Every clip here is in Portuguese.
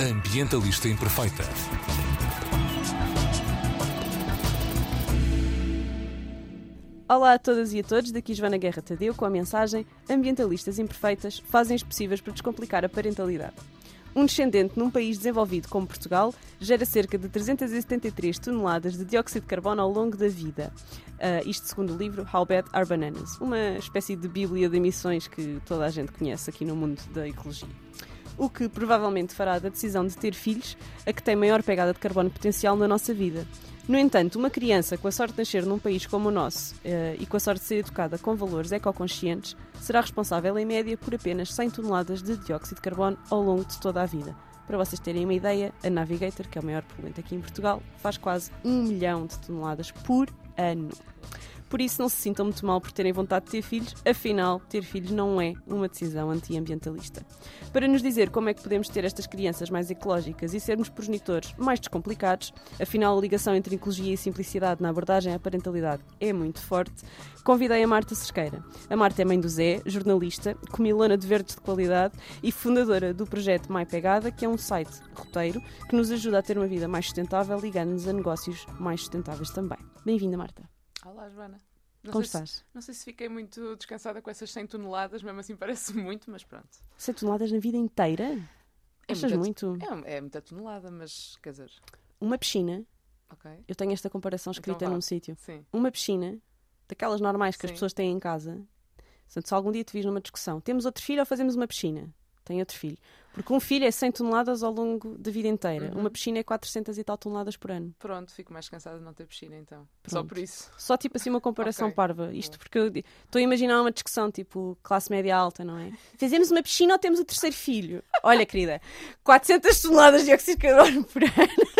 Ambientalista Imperfeita. Olá a todas e a todos, daqui Joana Guerra Tadeu com a mensagem Ambientalistas Imperfeitas fazem as possíveis para descomplicar a parentalidade. Um descendente num país desenvolvido como Portugal gera cerca de 373 toneladas de dióxido de carbono ao longo da vida. Uh, isto segundo o livro How Bad Are Bananas, uma espécie de bíblia de emissões que toda a gente conhece aqui no mundo da ecologia. O que provavelmente fará da decisão de ter filhos a que tem maior pegada de carbono potencial na nossa vida. No entanto, uma criança com a sorte de nascer num país como o nosso uh, e com a sorte de ser educada com valores ecoconscientes será responsável, em média, por apenas 100 toneladas de dióxido de carbono ao longo de toda a vida. Para vocês terem uma ideia, a Navigator, que é o maior poluente aqui em Portugal, faz quase um milhão de toneladas por ano. Por isso, não se sintam muito mal por terem vontade de ter filhos, afinal, ter filhos não é uma decisão antiambientalista. Para nos dizer como é que podemos ter estas crianças mais ecológicas e sermos progenitores mais descomplicados, afinal, a ligação entre ecologia e simplicidade na abordagem à parentalidade é muito forte, convidei a Marta Sesqueira. A Marta é mãe do Zé, jornalista, comilona de verdes de qualidade e fundadora do projeto Mais Pegada, que é um site roteiro que nos ajuda a ter uma vida mais sustentável, ligando-nos a negócios mais sustentáveis também. Bem-vinda, Marta. Olá, Joana. Não Como estás? Se, não sei se fiquei muito descansada com essas 100 toneladas, mesmo assim parece muito, mas pronto. 100 toneladas na vida inteira? É Achas muita- muito? É, é muita tonelada, mas quer dizer, Uma piscina, ok. eu tenho esta comparação escrita Então num sítio. Sim. Uma piscina, daquelas normais que as Sim. pessoas têm em casa. Portanto, se algum dia te vis numa discussão, temos outro filho ou fazemos uma piscina? Tem outro filho. Porque um filho é 100 toneladas ao longo da vida inteira. Uhum. Uma piscina é 400 e tal toneladas por ano. Pronto, fico mais cansada de não ter piscina então. Só Pronto. por isso. Só tipo assim uma comparação Ok. parva. Isto porque eu estou a imaginar uma discussão tipo classe média alta, não é? Fazemos uma piscina ou temos o terceiro filho? Olha, querida, 400 toneladas de dióxido de carbono por ano.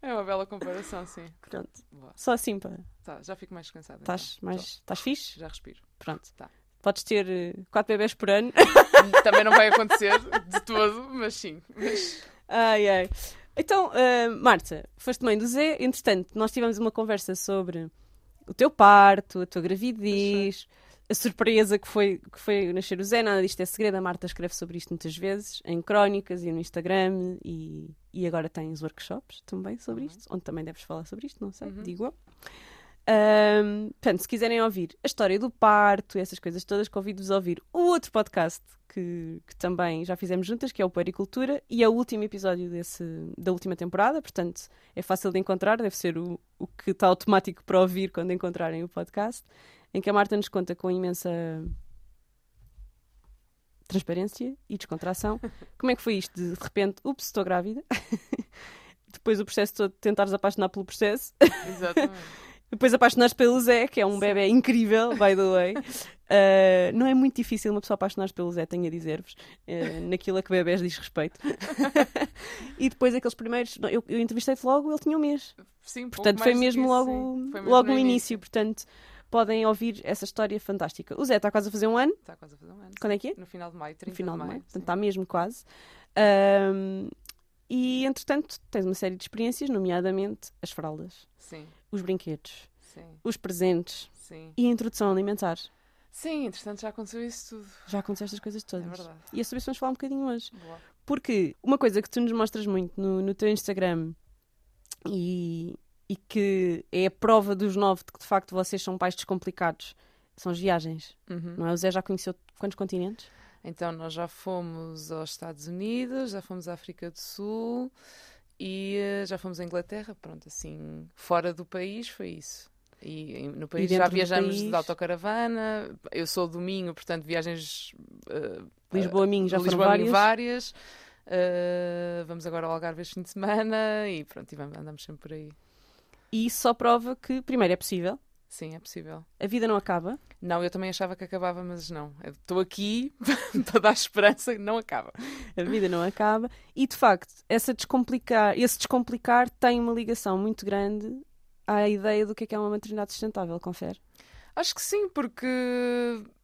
É uma bela comparação, sim. Pronto. Boa. Só assim, pá. Tá, já fico mais cansada. Estás então. mais. Fixe? Já respiro. Pronto. Tá. Podes ter eh, quatro bebés por ano. Também não vai acontecer de todo, mas sim. Mas, ai, ai. Então, eh, Marta, foste mãe do Zé. Entretanto, nós tivemos uma conversa sobre o teu parto, a tua gravidez, a surpresa que foi, que foi nascer o Zé. Nada disto é segredo. A Marta escreve sobre isto muitas vezes, em crónicas e no Instagram. E, e agora tens workshops também sobre Uhum. isto, onde também deves falar sobre isto, não sei, Uhum. digo eu. Ahm, portanto, se quiserem ouvir a história do parto, essas coisas todas, convido-vos a ouvir o outro podcast que, que também já fizemos juntas, que é o Puericultura, e é o último episódio desse, da última temporada, portanto é fácil de encontrar, deve ser o, o que está automático para ouvir quando encontrarem o podcast, em que a Marta nos conta com imensa transparência e descontração como é que foi isto de, de repente, ups, estou grávida. Depois o processo todo de tentares apaixonar pelo processo. exatamente. Depois apaixonares pelo Zé, que é um Sim. bebê incrível, by the way. Uh, não é muito difícil uma pessoa apaixonar-se pelo Zé, tenho a dizer-vos, uh, naquilo a que bebés diz respeito. e depois aqueles primeiros, eu, eu entrevistei-te logo, ele tinha um mês. Sim, Portanto, foi mesmo logo, sim. Foi mesmo logo no início. Portanto, podem ouvir essa história fantástica. O Zé está quase a fazer um ano. Está quase a fazer um ano. Quando é que é? No final de maio, 30 No final de maio. maio. Portanto, está mesmo quase. Um, e, entretanto, tens uma série de experiências, nomeadamente as fraldas, Sim, os brinquedos, sim, os presentes sim. e a introdução alimentar. Sim, entretanto já aconteceu isso tudo. Já aconteceu estas coisas É todas. verdade. e é sobre isso vamos falar um bocadinho hoje. Boa. Porque uma coisa que tu nos mostras muito no, no teu Instagram e, e que é a prova dos nove de que de facto vocês são pais descomplicados são as viagens. Uhum. Não é? O Zé já conheceu quantos continentes? Então nós já fomos aos Estados Unidos, já fomos à África do Sul e eh, já fomos à Inglaterra. Pronto, assim, fora do país foi isso. E no país já dentro do viajamos país? de autocaravana. Eu sou do Minho, portanto, viagens. eh, Lisboa, Minho, já foram Lisboa, Minho, várias. várias. Eh, vamos agora ao Algarve este fim de semana e pronto, e vamos, andamos sempre por aí. E isso só prova que, primeiro, é possível. Sim, é possível. A vida não acaba. Não, eu também achava que acabava, mas não. Estou aqui para dar esperança não acaba. A vida não acaba. E, de facto, essa descomplicar, esse descomplicar tem uma ligação muito grande à ideia do que é, que é uma maternidade sustentável, confere? Acho que sim, porque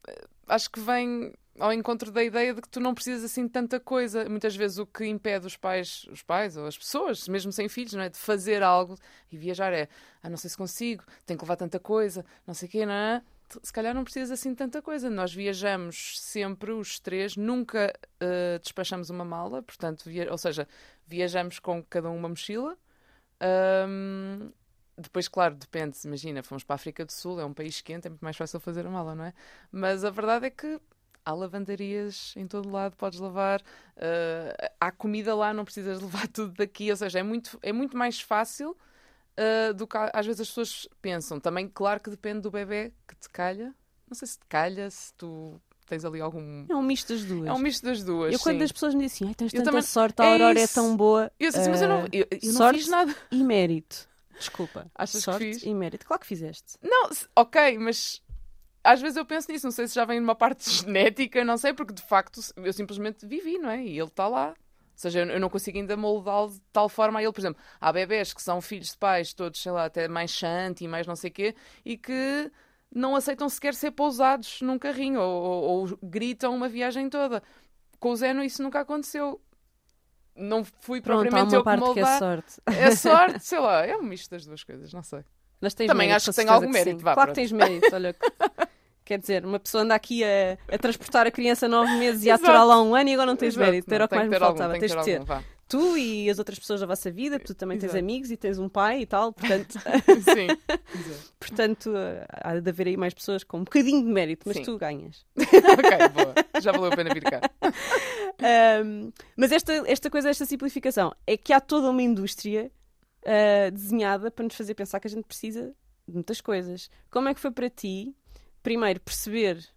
eh, acho que vem ao encontro da ideia de que tu não precisas assim de tanta coisa. Muitas vezes o que impede os pais, os pais ou as pessoas, mesmo sem filhos, não é, de fazer algo e viajar é, ah, não sei se consigo, tenho que levar tanta coisa, não sei o quê, não é? se calhar não precisas assim de tanta coisa. Nós viajamos sempre, os três, nunca uh, despachamos uma mala, portanto, ou seja, viajamos com cada um uma mochila. Um, depois, claro, depende. Imagina, fomos para a África do Sul, é um país quente, é muito mais fácil fazer a mala, não é? Mas a verdade é que há lavandarias em todo lado, podes lavar. Uh, há comida lá, não precisas levar tudo daqui. Ou seja, é muito, é muito mais fácil uh, do que às vezes as pessoas pensam. Também, claro que depende do bebê que te calha. Não sei se te calha, se tu tens ali algum. É um misto das duas. É um misto das duas. Eu, quando sim. as pessoas me dizem, ai, tens tanta também- sorte, a é Aurora é isso. tão boa. Eu disse, mas eu não, Ah, eu, eu não fiz nada. E mérito. Desculpa. Achas que sorte fiz? e mérito. Claro que fizeste. Não, ok, mas às vezes eu penso nisso. Não sei se já vem numa parte genética, não sei, porque de facto eu simplesmente vivi, não é? E ele está lá. Ou seja, eu não consigo ainda moldá-lo de tal forma a ele. Por exemplo, há bebés que são filhos de pais, todos, sei lá, até mais chante e mais não sei o quê, e que não aceitam sequer ser pousados num carrinho ou, ou- ou gritam uma viagem toda. Com o Zeno isso nunca aconteceu. Não fui Pronto, há propriamente uma eu que parte que é moldar. sorte. É sorte, sei lá, é um misto das duas coisas, não sei. Mas tens Também mérito, acho que certeza algum sim. mérito, vá, claro que tens mérito, olha. Quer dizer, uma pessoa anda aqui a, a transportar a criança nove meses e a lá um ano e agora não tens Exato, mérito. Era o que tem mais me ter algum, faltava. tem Tens que de ter algum. Tu e as outras pessoas da vossa vida, tu também tens Exato. amigos e tens um pai e tal, portanto, Sim. Portanto há de haver aí mais pessoas com um bocadinho de mérito, mas Sim. tu ganhas. ok, boa. Já valeu a pena vir cá. Ahm, mas esta, esta coisa, esta simplificação, é que há toda uma indústria ah, desenhada para nos fazer pensar que a gente precisa de muitas coisas. Como é que foi para ti, primeiro, perceber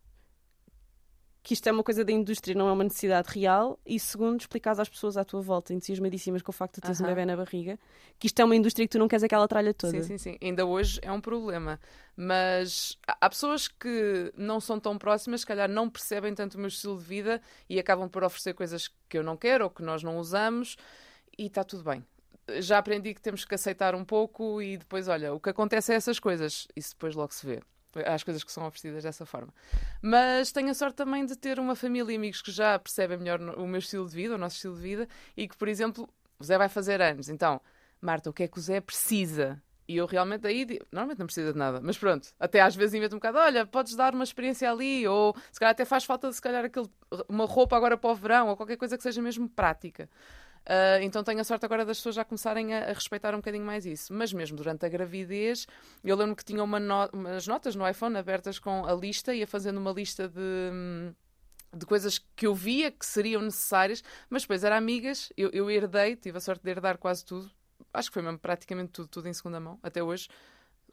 que isto é uma coisa da indústria, não é uma necessidade real, e segundo, explicar às pessoas à tua volta, entusiasmadíssimas com o facto de teres um bebê na barriga, que isto é uma indústria que tu não queres aquela tralha toda. Sim, sim, sim. Ainda hoje é um problema. Mas há pessoas que não são tão próximas, se calhar não percebem tanto o meu estilo de vida e acabam por oferecer coisas que eu não quero ou que nós não usamos e está tudo bem. Já aprendi que temos que aceitar um pouco e depois, olha, o que acontece é essas coisas. Isso depois logo se vê. Há as coisas que são oferecidas dessa forma. Mas tenho a sorte também de ter uma família e amigos que já percebem melhor o meu estilo de vida, o nosso estilo de vida, e que, por exemplo, o Zé vai fazer anos. Então, Marta, o que é que o Zé precisa? E eu realmente aí, normalmente não precisa de nada, mas pronto, até às vezes invento um bocado, olha, podes dar uma experiência ali, ou se calhar até faz falta, se calhar, aquele, uma roupa agora para o verão, ou qualquer coisa que seja mesmo prática. Ah, então tenho a sorte agora das pessoas já começarem a, a respeitar um bocadinho mais isso. Mas mesmo durante a gravidez, eu lembro que tinha uma no- umas notas no iPhone abertas com a lista, ia fazendo uma lista de. hum, De coisas que eu via que seriam necessárias, mas depois eram amigas, eu, eu herdei, tive a sorte de herdar quase tudo, acho que foi mesmo praticamente tudo, tudo em segunda mão, até hoje.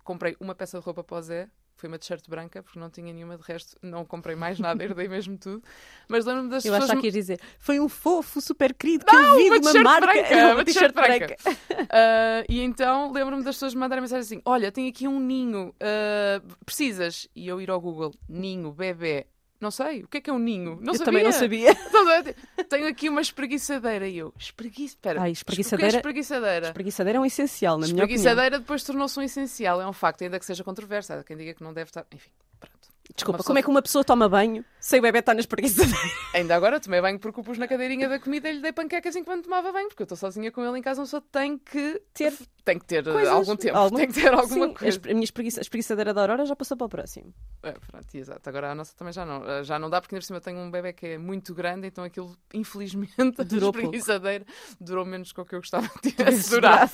Comprei uma peça de roupa para o Zé, foi uma t-shirt branca, porque não tinha nenhuma de resto, não comprei mais nada, herdei mesmo tudo. Mas lembro-me das Eu pessoas. acho que ias dizer, foi um fofo super querido que eu vi uma de uma marca. branca, uma t-shirt branca. Ah, e então lembro-me das pessoas me mandarem mensagem assim: Olha, tenho aqui um ninho, ah, precisas? E eu ir ao Google: Ninho, bebê. Não sei, o que é que é um ninho? Não eu sabia. também não sabia. Tenho aqui uma espreguiçadeira e eu, espreguiça, espera, Ai, o que é espreguiçadeira- espreguiçadeira? Espreguiçadeira é um essencial, na minha opinião. Espreguiçadeira depois tornou-se um essencial, é um facto, ainda que seja controverso. Há quem diga que não deve estar. Enfim. Desculpa, Uma como é que uma pessoa toma banho sem o bebê estar na espreguiçadeira? Ainda agora tomei banho porque o pus na cadeirinha da comida e lhe dei panquecas enquanto tomava banho, porque eu estou sozinha com ele em casa, uma pessoa tem que Ter tem que ter uh, coisas, algum tempo, algum- tem que ter alguma Sim, a coisa. a minha espreguiça- a espreguiçadeira da Aurora já passou para o próximo. É, pronto, exato. Agora a nossa também já não, uh, já não dá, porque ainda por cima eu tenho um bebê que é muito grande, então aquilo, infelizmente, Durou a pouco. espreguiçadeira durou menos que o que eu gostava que tivesse durado.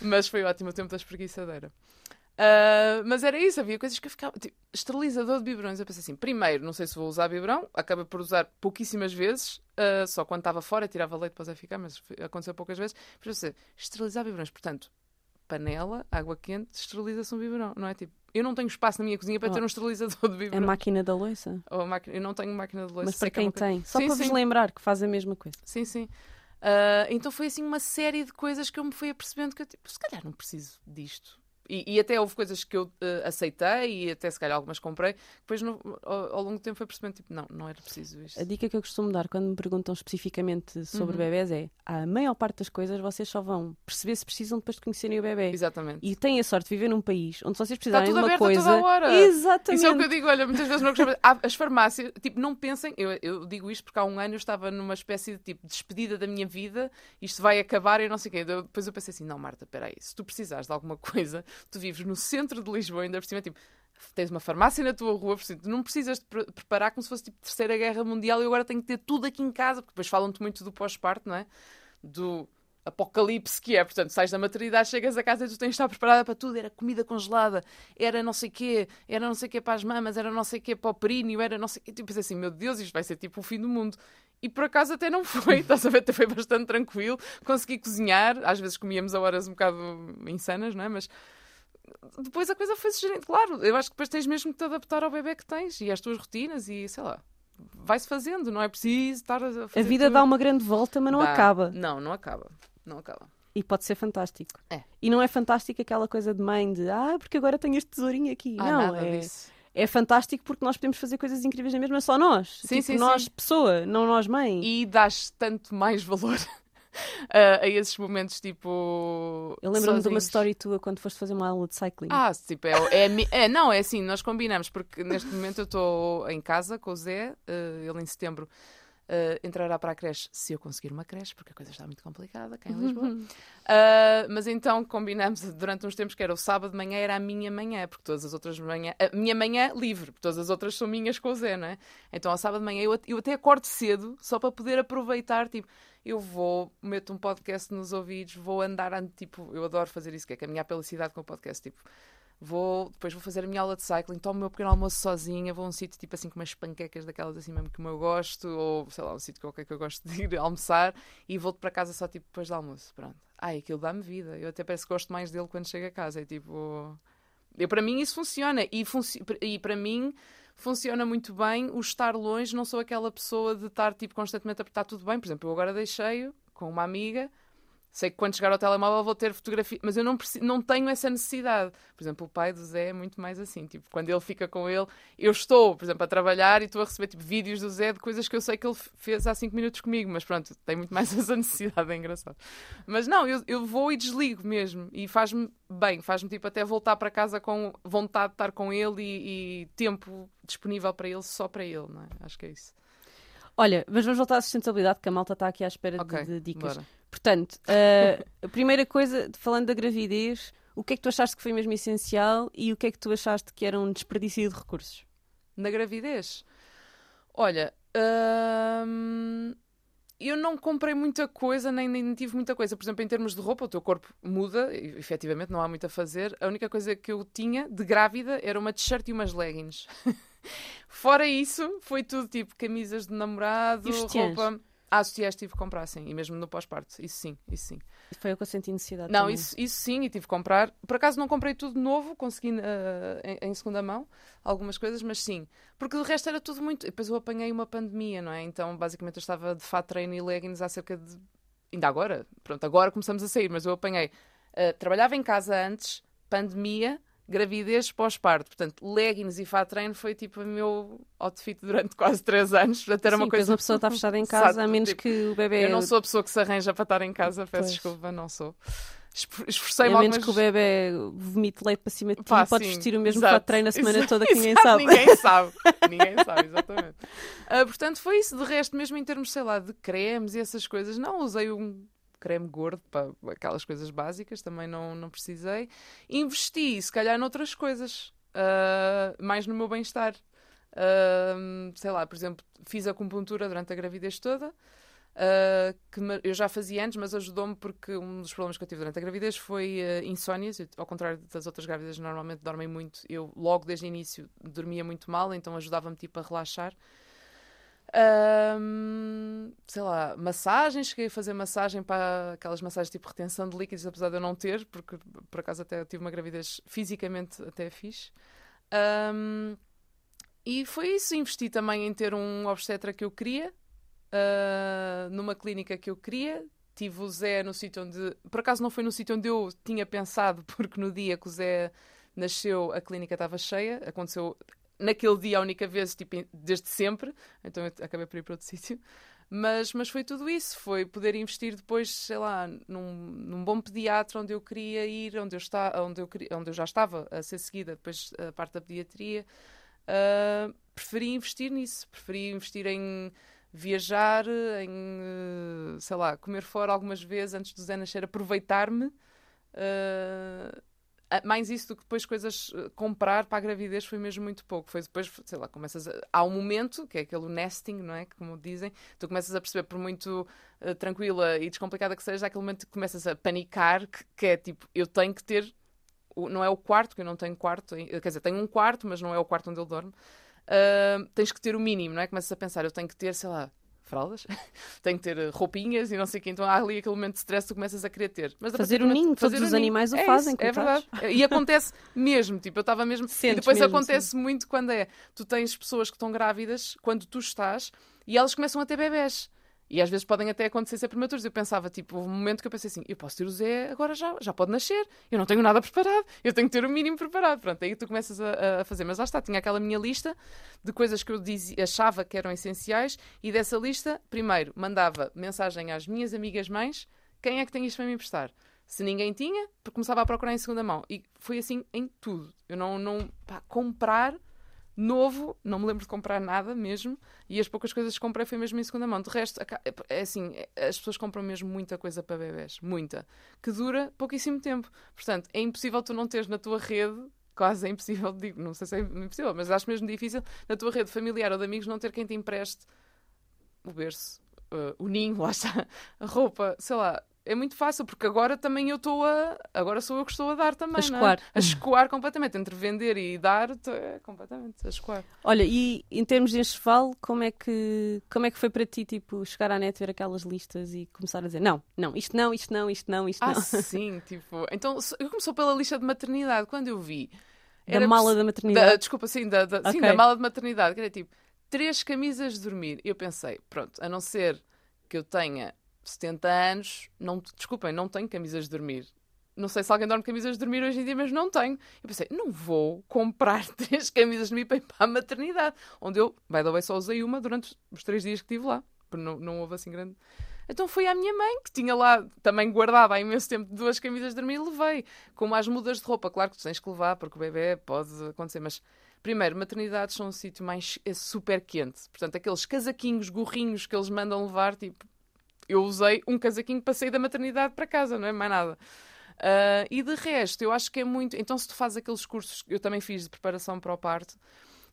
Mas foi ótimo o tempo da espreguiçadeira. Ah, mas era isso, havia coisas que eu ficava. Tipo, esterilizador de biberões. Eu pensei assim: primeiro, não sei se vou usar biberão, acabei por usar pouquíssimas vezes, ah, só quando estava fora, tirava leite para ficar, mas aconteceu poucas vezes. Mas pensei: esterilizar biberões, portanto, panela, água quente, esteriliza-se um biberão, não é? Tipo, eu não tenho espaço na minha cozinha para Oh. ter um esterilizador de A biberão. máquina da loiça. Ou a máquina- Eu não tenho máquina de leite. Mas para que é quem coisa- tem, só Sim, para vos sim. lembrar que faz a mesma coisa. Sim, sim. Ah, então foi assim uma série de coisas que eu me fui apercebendo que eu, tipo, se calhar não preciso disto. E, e até houve coisas que eu ah, aceitei e até se calhar algumas comprei. Depois no- ao, ao longo do tempo foi percebendo, tipo, não, não era preciso isto. A dica que eu costumo dar quando me perguntam especificamente sobre Uhum. bebés é: a maior parte das coisas vocês só vão perceber se precisam depois de conhecerem o bebê. Exatamente. E têm a sorte de viver num país onde vocês precisarem de uma coisa. a toda hora. Exatamente. Isso é o que eu digo, olha, muitas vezes não As farmácias, tipo, não pensem, eu, eu digo isto porque há um ano eu estava numa espécie de tipo despedida da minha vida, isto vai acabar e não sei o quê. Depois eu pensei assim: não, Marta, peraí, se tu precisares de alguma coisa, tu vives no centro de Lisboa, ainda por cima, tipo, tens uma farmácia na tua rua, portanto, não precisas de pre preparar como se fosse tipo Terceira Guerra Mundial e agora tenho que ter tudo aqui em casa, porque depois falam-te muito do pós-parto, não é? Do apocalipse que é, portanto, sais da maternidade, chegas a casa e tu tens de estar preparada para tudo, era comida congelada, era não sei quê, era não sei quê para as mamas, era não sei quê para o períneo, era não sei quê, tipo assim, meu Deus, isto vai ser tipo o fim do mundo. E por acaso até não foi, estás a ver, até foi bastante tranquilo, consegui cozinhar, às vezes comíamos a horas um bocado insanas, não é? Mas depois a coisa foi sugerente. Claro, eu acho que depois tens mesmo que te adaptar ao bebê que tens e às tuas rotinas e sei lá. Vai-se fazendo, não é preciso estar a fazer. A vida tudo. dá uma grande volta, mas não Dá. acaba. Não, não acaba. Não acaba. E pode ser fantástico. É. E não é fantástico aquela coisa de mãe de ah, porque agora tenho este tesourinho aqui. Ah, não, é, disso. é fantástico porque nós podemos fazer coisas incríveis na mesma, só nós. Sim, tipo, sim, nós, sim. pessoa, não nós, mãe. E dás tanto mais valor a, a esses momentos tipo. Eu lembro-me de uma story tua quando foste fazer uma aula de cycling. Ah, tipo, é, é, é, não, é assim, nós combinamos, porque neste momento eu estou em casa com o Zé, eh, ele em setembro eh, entrará para a creche se eu conseguir uma creche, porque a coisa está muito complicada cá em Lisboa. Ah, mas então combinamos durante uns tempos que era o sábado de manhã, era a minha manhã, porque todas as outras manhã, a minha manhã livre, porque todas as outras são minhas com o Zé, não é? Então ao sábado de manhã eu, eu até acordo cedo só para poder aproveitar, tipo, eu vou, meto um podcast nos ouvidos, vou andar, tipo, eu adoro fazer isso, que é caminhar pela cidade com o podcast, tipo, vou, depois vou fazer a minha aula de cycling, tomo o meu pequeno almoço sozinha, vou a um sítio tipo assim com umas panquecas daquelas assim mesmo que eu gosto, ou sei lá, um sítio qualquer que eu gosto de ir almoçar e volto para casa só tipo depois do almoço, pronto. Ai, aquilo dá-me vida, eu até parece que gosto mais dele quando chego a casa, é tipo... Eu, para mim isso funciona e, funci e para mim funciona muito bem o estar longe, não sou aquela pessoa de estar tipo constantemente a estar tudo bem, por exemplo, eu agora deixei-o com uma amiga Sei que quando chegar ao telemóvel vou ter fotografia, mas eu não, preciso, não tenho essa necessidade. Por exemplo, o pai do Zé é muito mais assim. Tipo, quando ele fica com ele, eu estou, por exemplo, a trabalhar e estou a receber tipo, vídeos do Zé de coisas que eu sei que ele fez há 5 minutos comigo, mas pronto, tem muito mais essa necessidade, é engraçado. Mas não, eu, eu vou e desligo mesmo e faz-me bem, faz-me tipo até voltar para casa com vontade de estar com ele e, e tempo disponível para ele, só para ele, não é? Acho que é isso. Olha, mas vamos voltar à sustentabilidade, que a malta está aqui à espera de- Ok, de, dicas. bora. Portanto, eh, a primeira coisa, falando da gravidez, o que é que tu achaste que foi mesmo essencial e o que é que tu achaste que era um desperdício de recursos? Na gravidez? Olha, hum, eu não comprei muita coisa, nem, nem tive muita coisa. Por exemplo, em termos de roupa, o teu corpo muda, e, efetivamente não há muito a fazer. A única coisa que eu tinha de grávida era uma t-shirt e umas leggings. Fora isso, foi tudo tipo camisas de namorado, roupa. Ah, sutiãs tive que comprar, sim. E mesmo no pós-parto. Isso sim, isso sim. Foi o que eu senti necessidade. Não, também. isso, isso sim, e tive que comprar. Por acaso não comprei tudo novo, consegui eh, em, em segunda mão algumas coisas, mas sim. Porque de resto era tudo muito. e Depois eu apanhei uma pandemia, não é? Então basicamente eu estava de fato treino e leggings há cerca de. Ainda agora, pronto, agora começamos a sair, mas eu apanhei. eh, trabalhava em casa antes, pandemia, gravidez, pós-parto. Portanto, leggings e fato treino foi tipo o meu outfit durante quase três anos. Portanto, era Sim, uma coisa. uma pessoa está fechada em casa, a menos tipo, que o bebê. Eu não sou a pessoa que se arranja para estar em casa, peço Pois. desculpa, não sou. Esfor- Esforcei-me A menos algumas... que o bebê vomite leite para cima de ti e sim, vestir o mesmo exato, fato treino a semana exato, toda que ninguém exato, sabe. Ninguém sabe. ninguém sabe, exatamente. Ah, portanto, foi isso. De resto, mesmo em termos, sei lá, de cremes e essas coisas, não usei um creme gordo para aquelas coisas básicas, também não, não precisei. Investi, se calhar, noutras coisas, ah, mais no meu bem-estar. Ah, sei lá, por exemplo, fiz acupuntura durante a gravidez toda. Uh, que me- eu já fazia antes, mas ajudou-me porque um dos problemas que eu tive durante a gravidez foi uh, insónias. Eu, ao contrário das outras grávidas, normalmente dormem muito. Eu, logo desde o início, dormia muito mal, então ajudava-me tipo a relaxar. Ahm, sei lá, massagens, cheguei a fazer massagem para aquelas massagens tipo retenção de líquidos, apesar de eu não ter, porque por acaso até tive uma gravidez fisicamente até fixe. Ahm, e foi isso, investi também em ter um obstetra que eu queria, ah, numa clínica que eu queria. Tive o Zé no sítio onde. Por acaso não foi no sítio onde eu tinha pensado, porque no dia que o Zé nasceu a clínica estava cheia. Aconteceu naquele dia a única vez, tipo, desde sempre. Então eu acabei por ir para outro sítio. Mas, mas foi tudo isso. Foi poder investir depois, sei lá, num, num bom pediatra onde eu queria ir, onde eu, está, onde, eu onde eu já estava a ser seguida, depois a parte da pediatria. Ah, preferi investir nisso. Preferi investir em viajar, em, eh, sei lá, comer fora algumas vezes antes do Zé nascer, aproveitar-me. ah, mais isso do que depois coisas uh, comprar para a gravidez foi mesmo muito pouco. Foi depois, sei lá, começas a, há um momento, que é aquele nesting, não é? Como dizem, tu começas a perceber, por muito uh, tranquila e descomplicada que seja, há aquele momento que começas a panicar, que, que é tipo, eu tenho que ter, não é o quarto, que eu não tenho quarto, quer dizer, tenho um quarto, mas não é o quarto onde ele dorme. Uh, tens que ter o mínimo, não é? Começas a pensar, eu tenho que ter, sei lá, fraldas, tem que ter eh, roupinhas e não sei o quê. Então há ali aquele momento de stress que tu começas a querer ter. Mas fazer o ninho, todos os animais o é fazem. Isso, é verdade. E acontece mesmo, tipo, eu estava mesmo. Sentes e depois mesmo, acontece sim. muito quando é, tu tens pessoas que estão grávidas, quando tu estás, e elas começam a ter bebés. E às vezes podem até acontecer ser prematuros. Eu pensava, tipo, houve um momento que eu pensei assim: eu posso ter o Zé agora já, já pode nascer. Eu não tenho nada preparado. Eu tenho que ter o mínimo preparado. Pronto, aí tu começas a, a fazer. Mas lá está, tinha aquela minha lista de coisas que eu dizia, achava que eram essenciais. E dessa lista, primeiro, mandava mensagem às minhas amigas mães: quem é que tem isto para me emprestar? Se ninguém tinha, começava a procurar em segunda mão. E foi assim em tudo. Eu não. não pá, comprar novo, não me lembro de comprar nada mesmo, e as poucas coisas que comprei foi mesmo em segunda mão. De resto, é assim, as pessoas compram mesmo muita coisa para bebés, muita, que dura pouquíssimo tempo. Portanto, é impossível tu não teres na tua rede quase é impossível, digo, não sei se é impossível, mas acho mesmo difícil na tua rede familiar ou de amigos não ter quem te empreste o berço, uh, o ninho, lá está, a roupa, sei lá, é muito fácil, porque agora também eu estou a. Agora sou eu que estou a dar também. A escoar. É? A escoar completamente. Entre vender e dar, é completamente a escoar. Olha, e em termos de enxoval, como é que como é que foi para ti, tipo, chegar à net, ver aquelas listas e começar a dizer não, não, isto não, isto não, isto não, isto ah, não? Ah, sim, tipo. Então, eu começou pela lista de maternidade. Quando eu vi. Da mala da maternidade? Da, desculpa, sim da, da okay. sim, da mala de maternidade. Que era tipo, três camisas de dormir. Eu pensei, pronto, a não ser que eu tenha 70 anos, não, desculpem, não tenho camisas de dormir. Não sei se alguém dorme camisas de dormir hoje em dia, mas não tenho. Eu pensei, não vou comprar três camisas de dormir para ir para a maternidade. Onde eu, by the way, só usei uma durante os três dias que estive lá. Não, não houve assim grande. Então foi à minha mãe, que tinha lá também guardado há imenso tempo duas camisas de dormir e levei. Como as mudas de roupa. Claro que tens que levar, porque o bebê pode acontecer, mas Primeiro, maternidades são um sítio mais é super quente. Portanto, aqueles casaquinhos, gorrinhos que eles mandam levar, tipo, eu usei um casaquinho para sair da maternidade para casa, não é mais nada. Uh, e de resto, eu acho que é muito. Então, se tu fazes aqueles cursos, eu também fiz de preparação para o parto,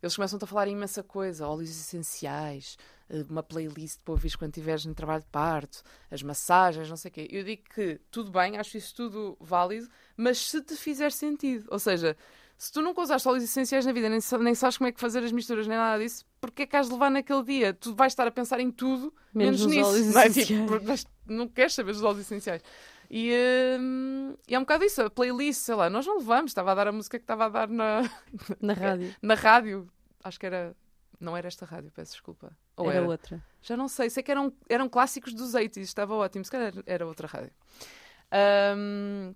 eles começam-te a falar imensa coisa, óleos essenciais, ah, uma playlist para ouvir quando estiveres no trabalho de parto, as massagens, não sei o quê. Eu digo que tudo bem, acho isso tudo válido, mas se te fizer sentido. Ou seja, se tu nunca usaste óleos essenciais na vida, nem, nem sabes como é que fazer as misturas, nem nada disso, porque é que has de levar naquele dia? Tu vais estar a pensar em tudo, menos, menos nisso. Não, é? tipo, não queres saber dos óleos essenciais. E, hum, e é um bocado isso, a playlist, sei lá, nós não levamos, estava a dar a música que estava a dar na, na rádio. na rádio, acho que era. Não era esta rádio, peço desculpa. Ou era, era, outra. Já não sei, sei que eram, eram clássicos dos 80 estava ótimo, se calhar era outra rádio. Um,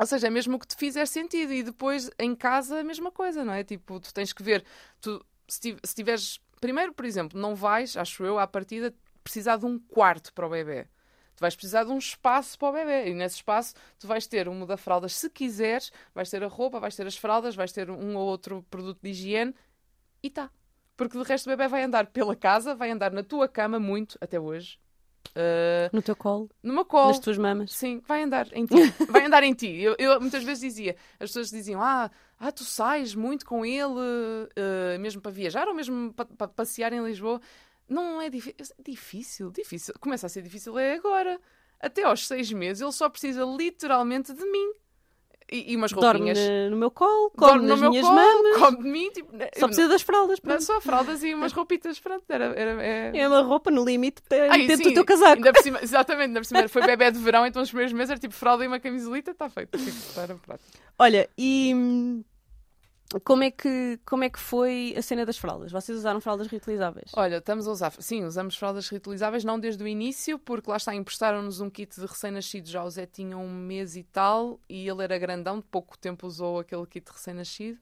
ou seja, é mesmo o que te fizer sentido. E depois, em casa, a mesma coisa, não é? Tipo, tu tens que ver. Tu, se, tiveres. Primeiro, por exemplo, não vais, acho eu, à partida, precisar de um quarto para o bebê. Tu vais precisar de um espaço para o bebê. E nesse espaço tu vais ter um muda-fraldas se quiseres, vais ter a roupa, vais ter as fraldas, vais ter um ou outro produto de higiene e tá. Porque de resto o bebê vai andar pela casa, vai andar na tua cama muito, até hoje. Uh, no teu colo? No meu colo. Nas tuas mamas? Sim, vai andar em ti. vai andar em ti. Eu, eu, muitas vezes dizia, as pessoas diziam, ah, ah tu sais muito com ele, uh, mesmo para viajar ou mesmo para, para passear em Lisboa. Não é difícil. Difícil, difícil. Começa a ser difícil é agora. Até aos seis meses ele só precisa literalmente de mim e, e umas roupinhas. Dorme no meu colo, come nas minhas colo, mamas. Come de mim. Tipo, só precisa das fraldas. Pronto. Não, só fraldas e umas roupitas. Pronto, era, era, é... é uma roupa no limite dentro do teu casaco. Ainda por cima, exatamente, ainda por cima foi bebê de verão, então os primeiros meses era tipo fralda e uma camisolita, está feito. Era prático. Olha, e como é, que, como é que foi a cena das fraldas? Vocês usaram fraldas reutilizáveis? Olha, estamos a usar, sim, usamos fraldas reutilizáveis, não desde o início, porque lá está, emprestaram-nos um kit de recém-nascido, já o Zé tinha um mês e tal, e ele era grandão, de pouco tempo usou aquele kit de recém-nascido.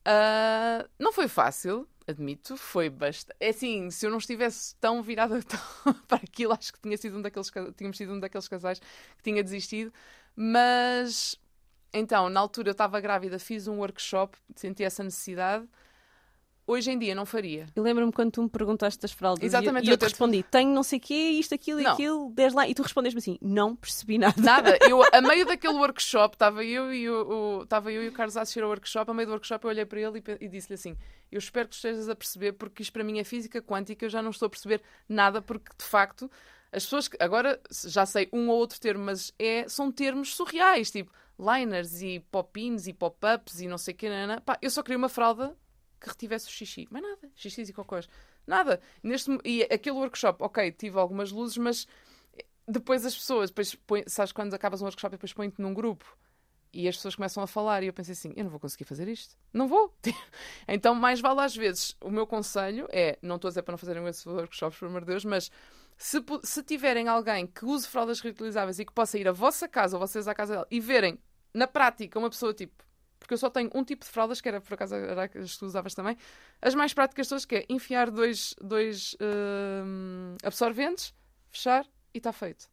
Uh, não foi fácil, admito, foi bastante. É assim, se eu não estivesse tão virada para aquilo, acho que tinha sido um daqueles, tínhamos sido um daqueles casais que tinha desistido, mas então, na altura eu estava grávida, fiz um workshop, senti essa necessidade. hoje em dia não faria. Eu lembro-me quando tu me perguntaste das fraldas Exatamente, e eu, eu te respondi, tenho não sei o quê, isto, aquilo e aquilo, 10 lá, e tu respondeste-me assim, não percebi nada. Nada, eu, a meio daquele workshop, estava eu, e o, o- estava eu e o Carlos a assistir ao workshop, a meio do workshop eu olhei para ele e, e disse-lhe assim, eu espero que estejas a perceber, porque isto para mim é física quântica, eu já não estou a perceber nada, porque de facto, as pessoas que, agora já sei um ou outro termo, mas é, são termos surreais, tipo liners e pop-ins e pop-ups e não sei o que, nanana. Pá, eu só queria uma fralda que retivesse o xixi, mais nada, xixis e cocós, nada. Neste, e aquele workshop, ok, tive algumas luzes, mas depois as pessoas, depois põe, sabes quando acabas um workshop e depois põe-te num grupo e as pessoas começam a falar e eu pensei assim, eu não vou conseguir fazer isto. Não vou. então, mais vale às vezes, o meu conselho é, não estou a dizer para não fazerem esses workshops, por amor de Deus, mas se, se tiverem alguém que use fraldas reutilizáveis e que possa ir à vossa casa ou vocês à casa dela e verem na prática uma pessoa tipo porque eu só tenho um tipo de fraldas, que era por acaso era as que tu usavas também, as mais práticas todas, que é enfiar dois, dois hum, absorventes, fechar e está feito.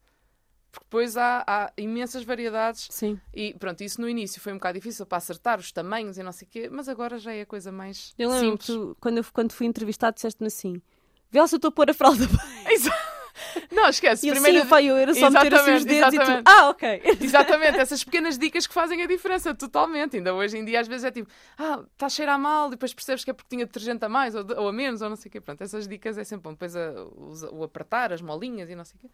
Porque depois há, há imensas variedades Sim. e pronto, isso no início foi um bocado difícil para acertar os tamanhos e não sei o quê, mas agora já é a coisa mais Eu lembro simples. tu, quando, eu, quando fui entrevistado, disseste-me assim, vê se eu estou a pôr a fralda bem. Exato. Não, esquece. E primeiro... sim, pai, eu era só meter assim os Exatamente, dedos e tu, ah, ok. Exatamente, essas pequenas dicas que fazem a diferença totalmente. Ainda hoje em dia, às vezes é tipo, ah, está a cheirar mal, e depois percebes que é porque tinha detergente a mais ou, de- ou a menos, ou não sei o quê. Pronto, essas dicas é sempre bom. Depois a- o, o apertar, as molinhas e não sei o quê.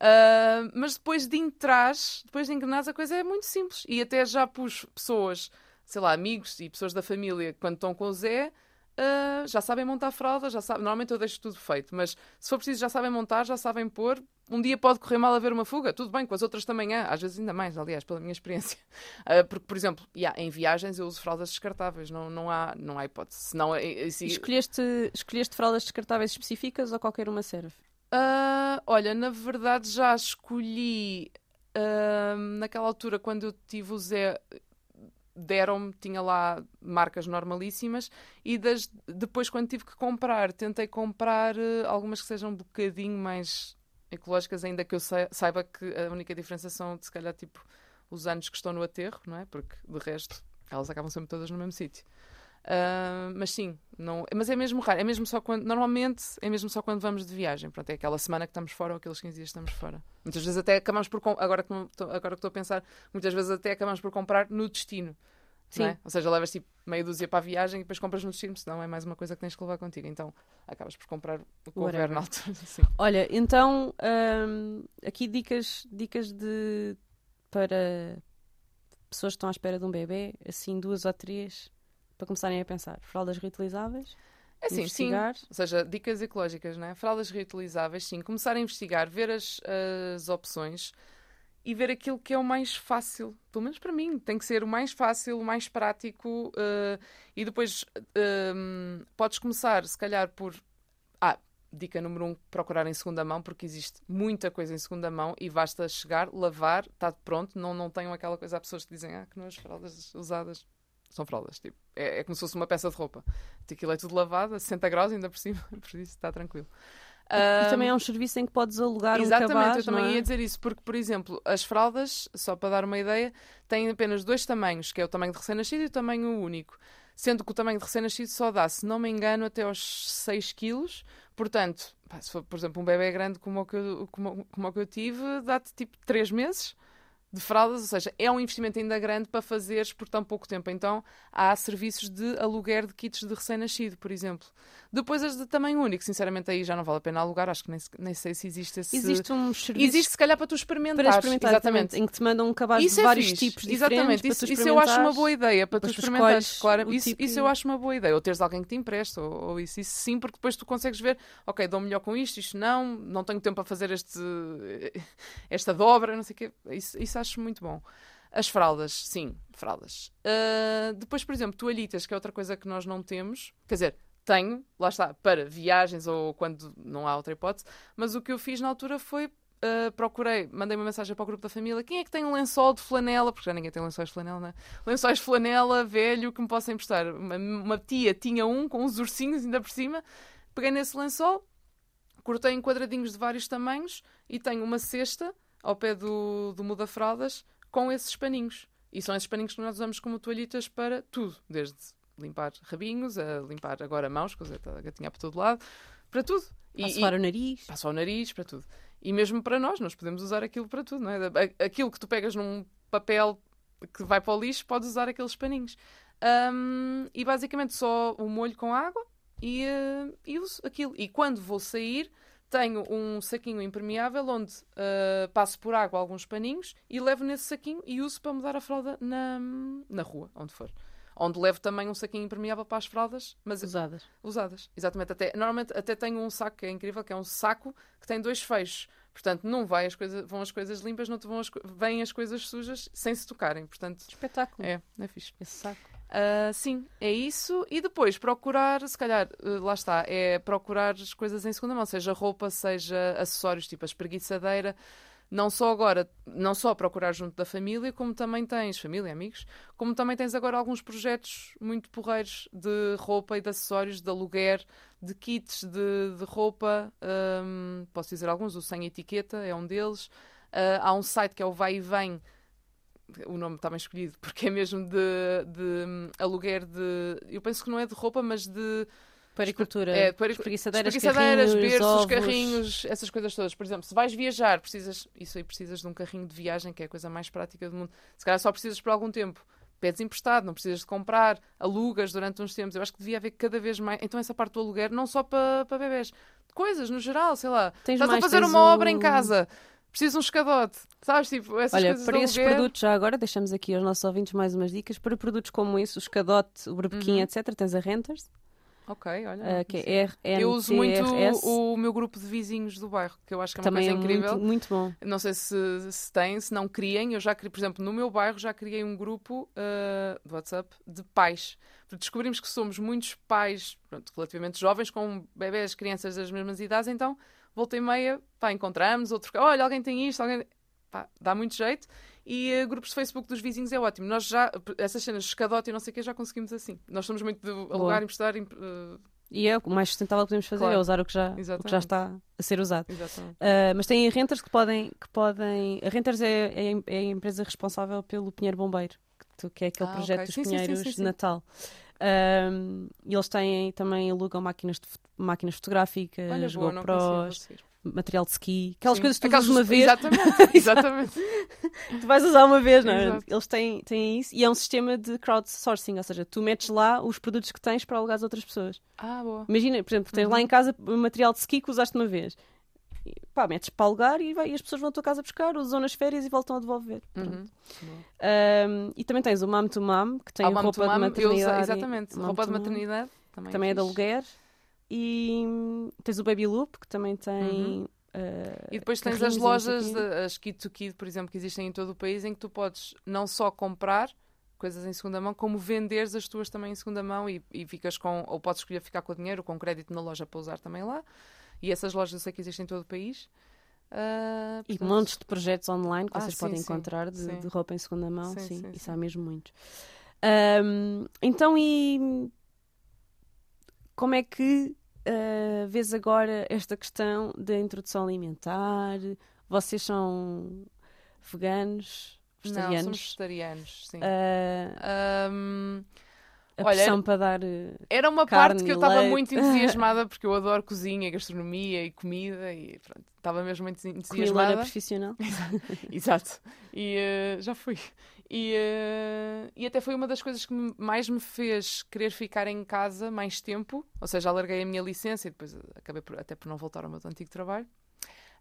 Ah, mas depois de entrar, depois de engrenares, a coisa é muito simples. E até já pus pessoas, sei lá, amigos e pessoas da família, quando estão com o Zé, ah, já sabem montar fralda, já sabem. Normalmente eu deixo tudo feito, mas se for preciso, já sabem montar, já sabem pôr. Um dia pode correr mal haver uma fuga, tudo bem, com as outras também há, às vezes ainda mais, aliás, pela minha experiência. Ah, porque, por exemplo, yeah, em viagens eu uso fraldas descartáveis, não, não, há, não há hipótese. Senão, se- escolheste, escolheste fraldas descartáveis específicas ou qualquer uma serve? Ah, olha, na verdade já escolhi naquela altura quando eu tive o Zé deram-me, tinha lá marcas normalíssimas e das- depois quando tive que comprar, tentei comprar eh, algumas que sejam um bocadinho mais ecológicas, ainda que eu sa- saiba que a única diferença são, se calhar, tipo, os anos que estão no aterro, não é? Porque, de resto, elas acabam sempre todas no mesmo sítio. Ah, mas sim, não, mas é mesmo raro, é mesmo só quando, normalmente é mesmo só quando vamos de viagem, pronto, é aquela semana que estamos fora ou aqueles 15 dias que estamos fora. Muitas vezes até acabamos por, agora que, agora que estou a pensar, muitas vezes até acabamos por comprar no destino. é? Sim. Ou seja, levas tipo meia dúzia para a viagem e depois compras no destino, senão é mais uma coisa que tens que levar contigo. Então acabas por comprar o que houver na altura. Sim. Olha, então, hum, aqui dicas, dicas de para pessoas que estão à espera de um bebê, assim duas ou três, para começarem a pensar. Fraldas reutilizáveis, É assim, sim. investigar. Ou seja, dicas ecológicas, né? Fraldas reutilizáveis, sim. Começar a investigar, ver as, as opções e ver aquilo que é o mais fácil. Pelo menos para mim, tem que ser o mais fácil, o mais prático. eh, e depois hum, podes começar, se calhar, por. Ah, dica número um: procurar em segunda mão, porque existe muita coisa em segunda mão e basta chegar, lavar, está pronto. Não, não tenham aquela coisa. Há pessoas que dizem, ah, que não as fraldas usadas. São fraldas, tipo, é, é como se fosse uma peça de roupa. Aquilo é tudo lavado, a 60 graus, ainda por cima, por isso está tranquilo. E Ahm, também é um serviço em que podes alugar um Exatamente, eu também é? ia dizer isso, porque, por exemplo, as fraldas, só para dar uma ideia, têm apenas dois tamanhos, que é o tamanho de recém-nascido e o tamanho único. Sendo que o tamanho de recém-nascido só dá, se não me engano, até aos 6 quilos. Portanto, se for, por exemplo, um bebê grande como o que eu, como, como o que eu tive, dá-te tipo 3 meses de fraldas, ou seja, é um investimento ainda grande para fazeres por tão pouco tempo. Então, há serviços de aluguer de kits de recém-nascido, por exemplo. Depois as de tamanho único, sinceramente aí já não vale a pena alugar, acho que nem, nem sei se existe esse... Existe um serviço Existe se calhar para tu experimentares. para experimentar, Exatamente. em que te mandam um cabaz Isso de é vários fixe. tipos diferentes Exatamente. Isso, isso eu acho uma boa ideia para tu experimentares. Claro, isso, tipo isso eu acho uma boa ideia. Ou teres alguém que te empresta, ou, ou isso, isso sim, porque depois tu consegues ver, ok, dou melhor com isto, isto não, não tenho tempo para fazer este, esta dobra, não sei o quê. Isso, isso acho muito bom. As fraldas, sim, fraldas. Ah, depois, por exemplo, toalhitas, que é outra coisa que nós não temos. Quer dizer, tenho, lá está, para viagens ou quando não há outra hipótese. Mas o que eu fiz na altura foi Uh, procurei, mandei uma mensagem para o grupo da família. Quem é que tem um lençol de flanela? Porque já ninguém tem lençóis de flanela, né? Lençóis de flanela velho que me possa emprestar. Uma, uma tia tinha um com uns ursinhos ainda por cima. Peguei nesse lençol, cortei em quadradinhos de vários tamanhos e tenho uma cesta ao pé do, do muda-fraldas com esses paninhos. E são esses paninhos que nós usamos como toalhitas para tudo, desde limpar rabinhos, a limpar agora mãos, coisa a gatinha por todo lado, para tudo. E, e o nariz. Passa o nariz, para tudo. E mesmo para nós, nós podemos usar aquilo para tudo, não é? Aquilo que tu pegas num papel que vai para o lixo, podes usar aqueles paninhos. Um, e basicamente só o molho com água e, uh, e uso aquilo. E quando vou sair, tenho um saquinho impermeável onde uh, passo por água alguns paninhos e levo nesse saquinho e uso para mudar a fralda na, na rua, onde for. Onde levo também um saquinho impermeável para as fraldas, mas usadas. Usadas, exatamente. Até, normalmente até tenho um saco que é incrível, que é um saco que tem dois fechos. Portanto, não vai as coisas, vão as coisas limpas, não vão as, vêm as coisas sujas sem se tocarem. Portanto, espetáculo. É, é fixe. Esse saco. Uh, sim, é isso. E depois procurar, se calhar, uh, lá está, é procurar as coisas em segunda mão, seja roupa, seja acessórios, tipo a espreguiçadeira. Não só agora, não só procurar junto da família, como também tens, família, amigos, como também tens agora alguns projetos muito porreiros de roupa e de acessórios, de aluguer, de kits de, de roupa. Um, posso dizer alguns, o Sem Etiqueta é um deles. Uh, há um site que é o Vai e Vem, o nome está bem escolhido, porque é mesmo de, de um, aluguer de. Eu penso que não é de roupa, mas de. Paricultura, é, pari... espreguiçadeiras, espreguiçadeiras carrinhos, berços, ovos. carrinhos, essas coisas todas. Por exemplo, se vais viajar, precisas, isso aí precisas de um carrinho de viagem, que é a coisa mais prática do mundo. Se calhar só precisas por algum tempo. Pedes emprestado, não precisas de comprar, alugas durante uns tempos. Eu acho que devia haver cada vez mais. Então, essa parte do aluguer, não só para, para bebés, coisas no geral, sei lá. Tens Estás mais, a fazer uma obra em casa, precisas de um escadote, sabes? Tipo, essas Olha, coisas para esses produtos, já agora, deixamos aqui aos nossos ouvintes mais umas dicas. Para produtos como esse, o escadote, o berbequim, Uhum. etc., tens a Renters, Ok, olha. uh, que é R Eu uso muito o, o meu grupo de vizinhos do bairro, que eu acho que é uma também coisa é incrível. muito, muito bom. Não sei se, se têm, se não criem. Eu já criei, por exemplo, no meu bairro já criei um grupo uh, de WhatsApp de pais. Descobrimos que somos muitos pais pronto, relativamente jovens, com bebés, crianças das mesmas idades, então volta e meia, pá, encontramos, outro, olha, alguém tem isto, alguém. Pá, dá muito jeito. E uh, grupos de Facebook dos vizinhos é ótimo. Nós já, essas cenas de escadote e não sei o que, já conseguimos assim. Nós somos muito de alugar, emprestar. em- uh, E é o mais sustentável que podemos fazer, Claro. é usar o que, já, o que já está a ser usado. Uh, mas tem renters que podem. Que podem a Renters é, é, a- é a empresa responsável pelo Pinheiro Bombeiro, que, é aquele Ah, projeto ok. dos Sim, sim, sim, Pinheiros sim, de sim. Um, e eles têm também alugam máquinas, de, máquinas fotográficas, Olha, boa, GoPros, material de ski, aquelas Sim. coisas que tu Aquelas- usas uma vez, Exatamente, exatamente. tu vais usar uma vez, não é? Exato. Eles têm, têm isso e é um sistema de crowdsourcing, ou seja, tu metes lá os produtos que tens para alugar a outras pessoas. Ah, boa. Imagina, por exemplo, tens Uhum. lá em casa material de ski que usaste uma vez. E, pá, metes para alugar e, vai- e as pessoas vão à tua casa buscar, usam nas férias e voltam a devolver. Uhum. Um, e também tens o Mam to Mam, que tem Ah, roupa to de maternidade. uso- exatamente. Roupa de maternidade também, Também é de aluguer. E tens o Baby Loop, que também tem. Uhum. uh, E depois tens as lojas, de- as Kid to Kid, por exemplo, que existem em todo o país, em que tu podes não só comprar coisas em segunda mão, como venderes as tuas também em segunda mão e, e ficas com, ou podes escolher ficar com o dinheiro, com crédito na loja para usar também lá. E essas lojas eu sei que existem em todo o país. E portanto, montes de projetos online que Ah, vocês sim, podem sim, encontrar de, de roupa em segunda mão. Sim, Sim, isso há mesmo muitos. Um, então, e como é que uh, vês agora esta questão da introdução alimentar? Vocês são veganos, Não, somos vegetarianos? vegetarianos, sim. Uh, a olha, pressão para dar. uh, Era uma Carne parte que eu estava muito entusiasmada porque eu adoro cozinha, gastronomia e comida e pronto, estava mesmo muito Comilona entusiasmada. profissional. Exato. E eh, já fui. E, eh, e até foi uma das coisas que mais me fez querer ficar em casa mais tempo. Ou seja, alarguei a minha licença e depois acabei por- até por não voltar ao meu antigo trabalho.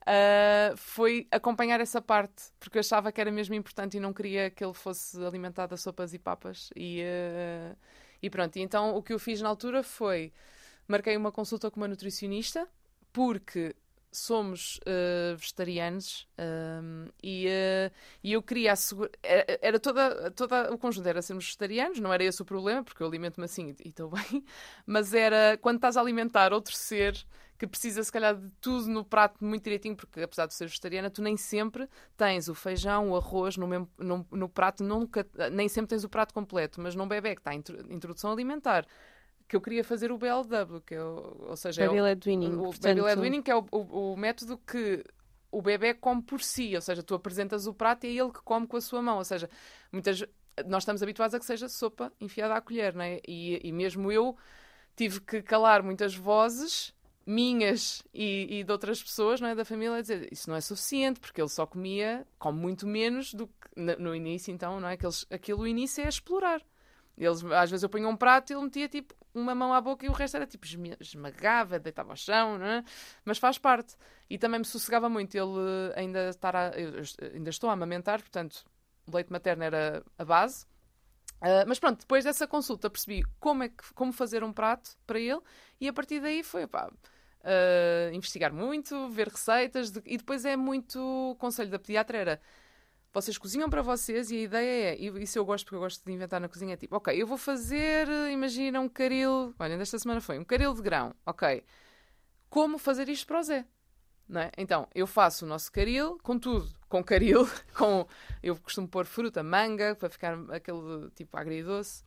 Ah, foi acompanhar essa parte, porque eu achava que era mesmo importante e não queria que ele fosse alimentado a sopas e papas. E, eh, e pronto, e então o que eu fiz na altura foi marquei uma consulta com uma nutricionista, porque somos eh, vegetarianos ehm, e, eh, e eu queria assegurar. Era, era toda, toda o conjunto, era sermos vegetarianos, não era esse o problema, porque eu alimento-me assim e estou bem, mas era quando estás a alimentar outro ser que precisa, se calhar, de tudo no prato muito direitinho, porque apesar de ser vegetariana, tu nem sempre tens o feijão, o arroz no, mesmo, no, no prato, nunca, nem sempre tens o prato completo, mas num bebê que está em intro- introdução alimentar, que eu queria fazer o BLW, que é o, ou seja, é o- Baby led weaning. o portanto, baby led weaning, que é o, o- o método que o bebê come por si, ou seja, tu apresentas o prato e é ele que come com a sua mão, ou seja, muitas nós estamos habituados a que seja sopa enfiada à colher, não é? E, e mesmo eu tive que calar muitas vozes minhas e, e, de outras pessoas não é, da família a dizer isso não é suficiente, porque ele só comia, come muito menos do que no início, então, não é? Que eles, aquilo, o início é explorar. Eles, às vezes eu punha um prato e ele metia tipo uma mão à boca e o resto era tipo esmagava, deitava ao chão, não é? mas faz parte. E também me sossegava muito ele ainda estar a, ainda estou a amamentar, portanto, o leite materno era a base. Uh, mas pronto, depois dessa consulta percebi como, é que, como fazer um prato para ele e a partir daí foi uh, investigar muito, ver receitas de, e depois é muito o conselho da pediatra era vocês cozinham para vocês e a ideia é, e isso eu gosto porque eu gosto de inventar na cozinha, é tipo, ok, eu vou fazer, imagina um caril, olha, nesta semana foi um caril de grão, ok, como fazer isto para o Zé? É? Então, eu faço o nosso caril com tudo, com caril, com, eu costumo pôr fruta, manga, para ficar aquele tipo agridoce,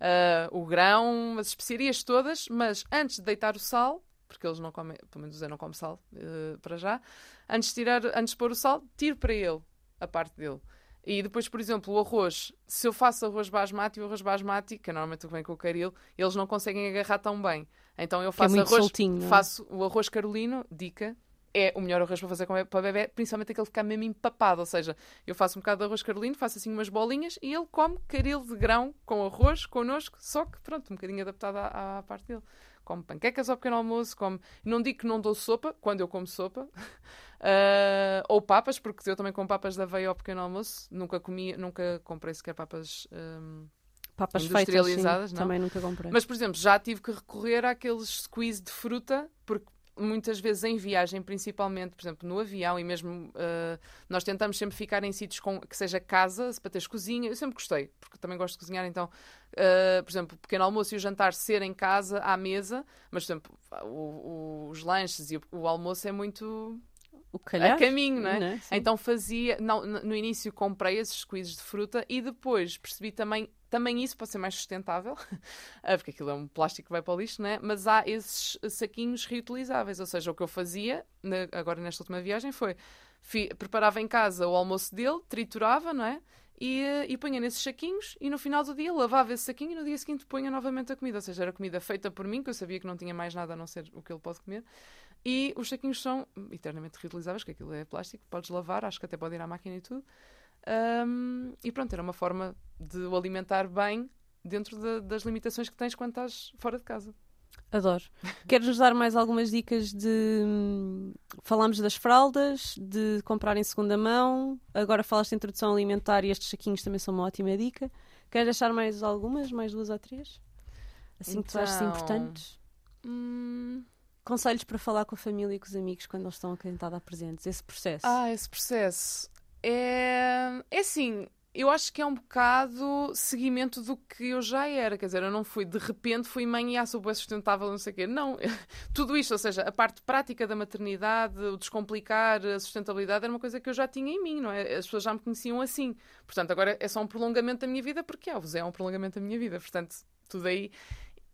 uh, o grão, as especiarias todas, mas antes de deitar o sal, porque eles não comem, pelo menos o Zé não come sal uh, para já, antes de, tirar, antes de pôr o sal, tiro para ele a parte dele. E depois, por exemplo, o arroz, se eu faço arroz basmati, o arroz basmati, que é normalmente vem com o caril, eles não conseguem agarrar tão bem. Então eu faço é arroz, soltinho, faço o arroz carolino, dica, é o melhor arroz para fazer para o bebê, principalmente aquele que fica mesmo empapado. Ou seja, eu faço um bocado de arroz carolino, faço assim umas bolinhas e ele come caril de grão com arroz connosco, só que pronto, um bocadinho adaptado à, à parte dele. Come panquecas ao pequeno almoço, come. Não digo que não dou sopa, quando eu como sopa. Uh, ou papas, porque eu também como papas da aveia ao pequeno almoço. Nunca comi, nunca comprei sequer papas. Um, papas industrializadas, feitas, sim, também nunca comprei. Mas, por exemplo, já tive que recorrer àqueles squeeze de fruta, porque muitas vezes em viagem, principalmente, por exemplo, no avião, e mesmo uh, nós tentamos sempre ficar em sítios com, que seja casa, para teres cozinha. Eu sempre gostei, porque também gosto de cozinhar, então, uh, por exemplo, o pequeno almoço e o jantar ser em casa, à mesa, mas, por exemplo, o, o, os lanches e o, o almoço é muito o calhar, a caminho, não é? Não é? Então fazia, não, no início comprei esses squeezes de fruta e depois percebi também, também isso para ser mais sustentável, ah, porque aquilo é um plástico que vai para o lixo, não é? Mas há esses saquinhos reutilizáveis, ou seja, o que eu fazia agora nesta última viagem foi preparava em casa o almoço dele, triturava, não é? E, e punha nesses saquinhos e no final do dia lavava esse saquinho e no dia seguinte punha novamente a comida. Ou seja, era comida feita por mim, que eu sabia que não tinha mais nada a não ser o que ele pode comer. E os saquinhos são eternamente reutilizáveis, que aquilo é plástico, podes lavar, acho que até pode ir à máquina e tudo. Um, e pronto, era uma forma de o alimentar bem dentro de, das limitações que tens quando estás fora de casa. Adoro. Queres-nos dar mais algumas dicas de. Hum, falámos das fraldas, de comprar em segunda mão. Agora falaste de introdução alimentar e estes saquinhos também são uma ótima dica. Queres deixar mais algumas? Mais duas ou três? Assim então... que tu achas então, importantes? Hum... Conselhos para falar com a família e com os amigos quando eles estão a estar presentes, esse processo. Ah, esse processo. É, é assim, eu acho que é um bocado seguimento do que eu já era. Quer dizer, eu não fui de repente, fui mãe e ah, sou bem sustentável, não sei o quê. Não, tudo isto, ou seja, a parte prática da maternidade, o descomplicar, a sustentabilidade, era uma coisa que eu já tinha em mim, não é? As pessoas já me conheciam assim. Portanto, agora é só um prolongamento da minha vida, porque ah, o é um prolongamento da minha vida. Portanto, tudo aí.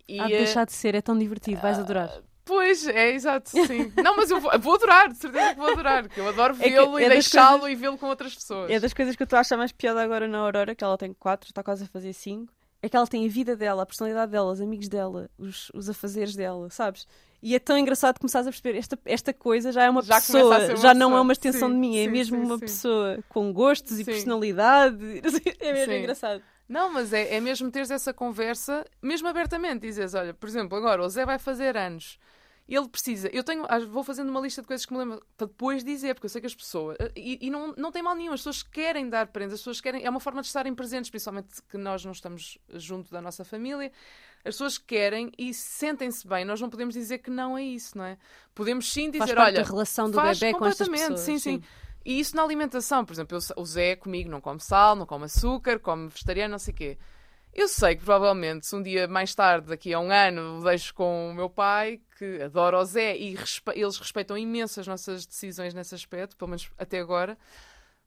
E, Há de deixar de ser, é tão divertido, vais adorar. Uh, Pois, é exato, sim. Não, mas eu vou, vou adorar, de certeza que vou adorar, que eu adoro vê-lo é e deixá-lo coisas... e vê-lo com outras pessoas. É das coisas que eu estou a achar mais piada agora na Aurora, que ela tem quatro, está quase a fazer cinco. É que ela tem a vida dela, a personalidade dela, os amigos dela, os, os afazeres dela, sabes? E é tão engraçado começar a perceber esta, esta coisa já é uma já pessoa, uma já não é uma extensão sim, de mim, é sim, mesmo sim, uma pessoa com gostos e personalidade. É mesmo engraçado. Não, mas é, é mesmo teres essa conversa, mesmo abertamente, dizes, olha, por exemplo, agora o Zé vai fazer anos ele precisa. Eu tenho, vou fazendo uma lista de coisas que me lembro para depois dizer, porque eu sei que as pessoas. E, e, não, não tem mal nenhum, as pessoas querem dar prendas, as pessoas querem. É uma forma de estarem presentes, principalmente que nós não estamos junto da nossa família. As pessoas querem e sentem-se bem. Nós não podemos dizer que não é isso, não é? Podemos sim dizer, faz parte olha. da relação do bebê com estas pessoas. Sim, sim, sim. E isso na alimentação, por exemplo, eu, o Zé comigo não come sal, não come açúcar, come vegetariano, não sei o quê. Eu sei que provavelmente se um dia mais tarde, daqui a um ano, deixo com o meu pai, que adora o Zé e respe eles respeitam imenso as nossas decisões nesse aspecto, pelo menos até agora,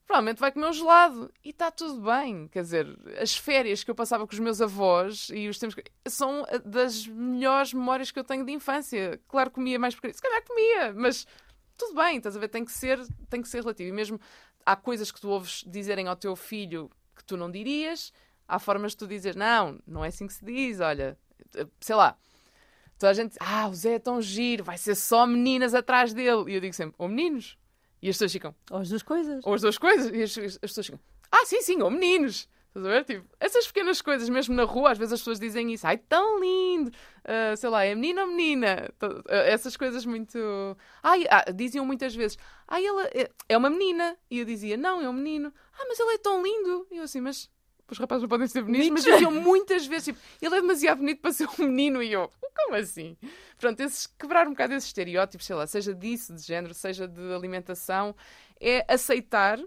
provavelmente vai comer um gelado e está tudo bem. Quer dizer, as férias que eu passava com os meus avós e os tempos são das melhores memórias que eu tenho de infância. Claro, comia mais porque se calhar comia, mas tudo bem, estás a ver? Tem que ser, tem que ser relativo. E mesmo há coisas que tu ouves dizerem ao teu filho que tu não dirias há formas de tu dizer, não, não é assim que se diz, olha, sei lá. Toda a gente, ah, o Zé é tão giro, vai ser só meninas atrás dele. E eu digo sempre, ou meninos. E as pessoas ficam, Ou as duas coisas. ou as duas coisas. E as, as pessoas ficam, ah, sim, sim, ou meninos. Estás a ver? Tipo, essas pequenas coisas, mesmo na rua, às vezes as pessoas dizem isso. Ai, tão lindo! Ah, sei lá, é menino ou menina? Ah, Essas coisas muito. Ai, ah, diziam muitas vezes. Ai, ela é, é uma menina. E eu dizia, não, é um menino. Ah, mas ele é tão lindo. E eu assim, mas os rapazes não podem ser bonitos. Mas diziam muitas vezes, tipo, ele é demasiado bonito para ser um menino. E eu, como assim? Pronto, esses, quebrar um bocado esses estereótipos, sei lá, seja disso, de género, seja de alimentação, é aceitar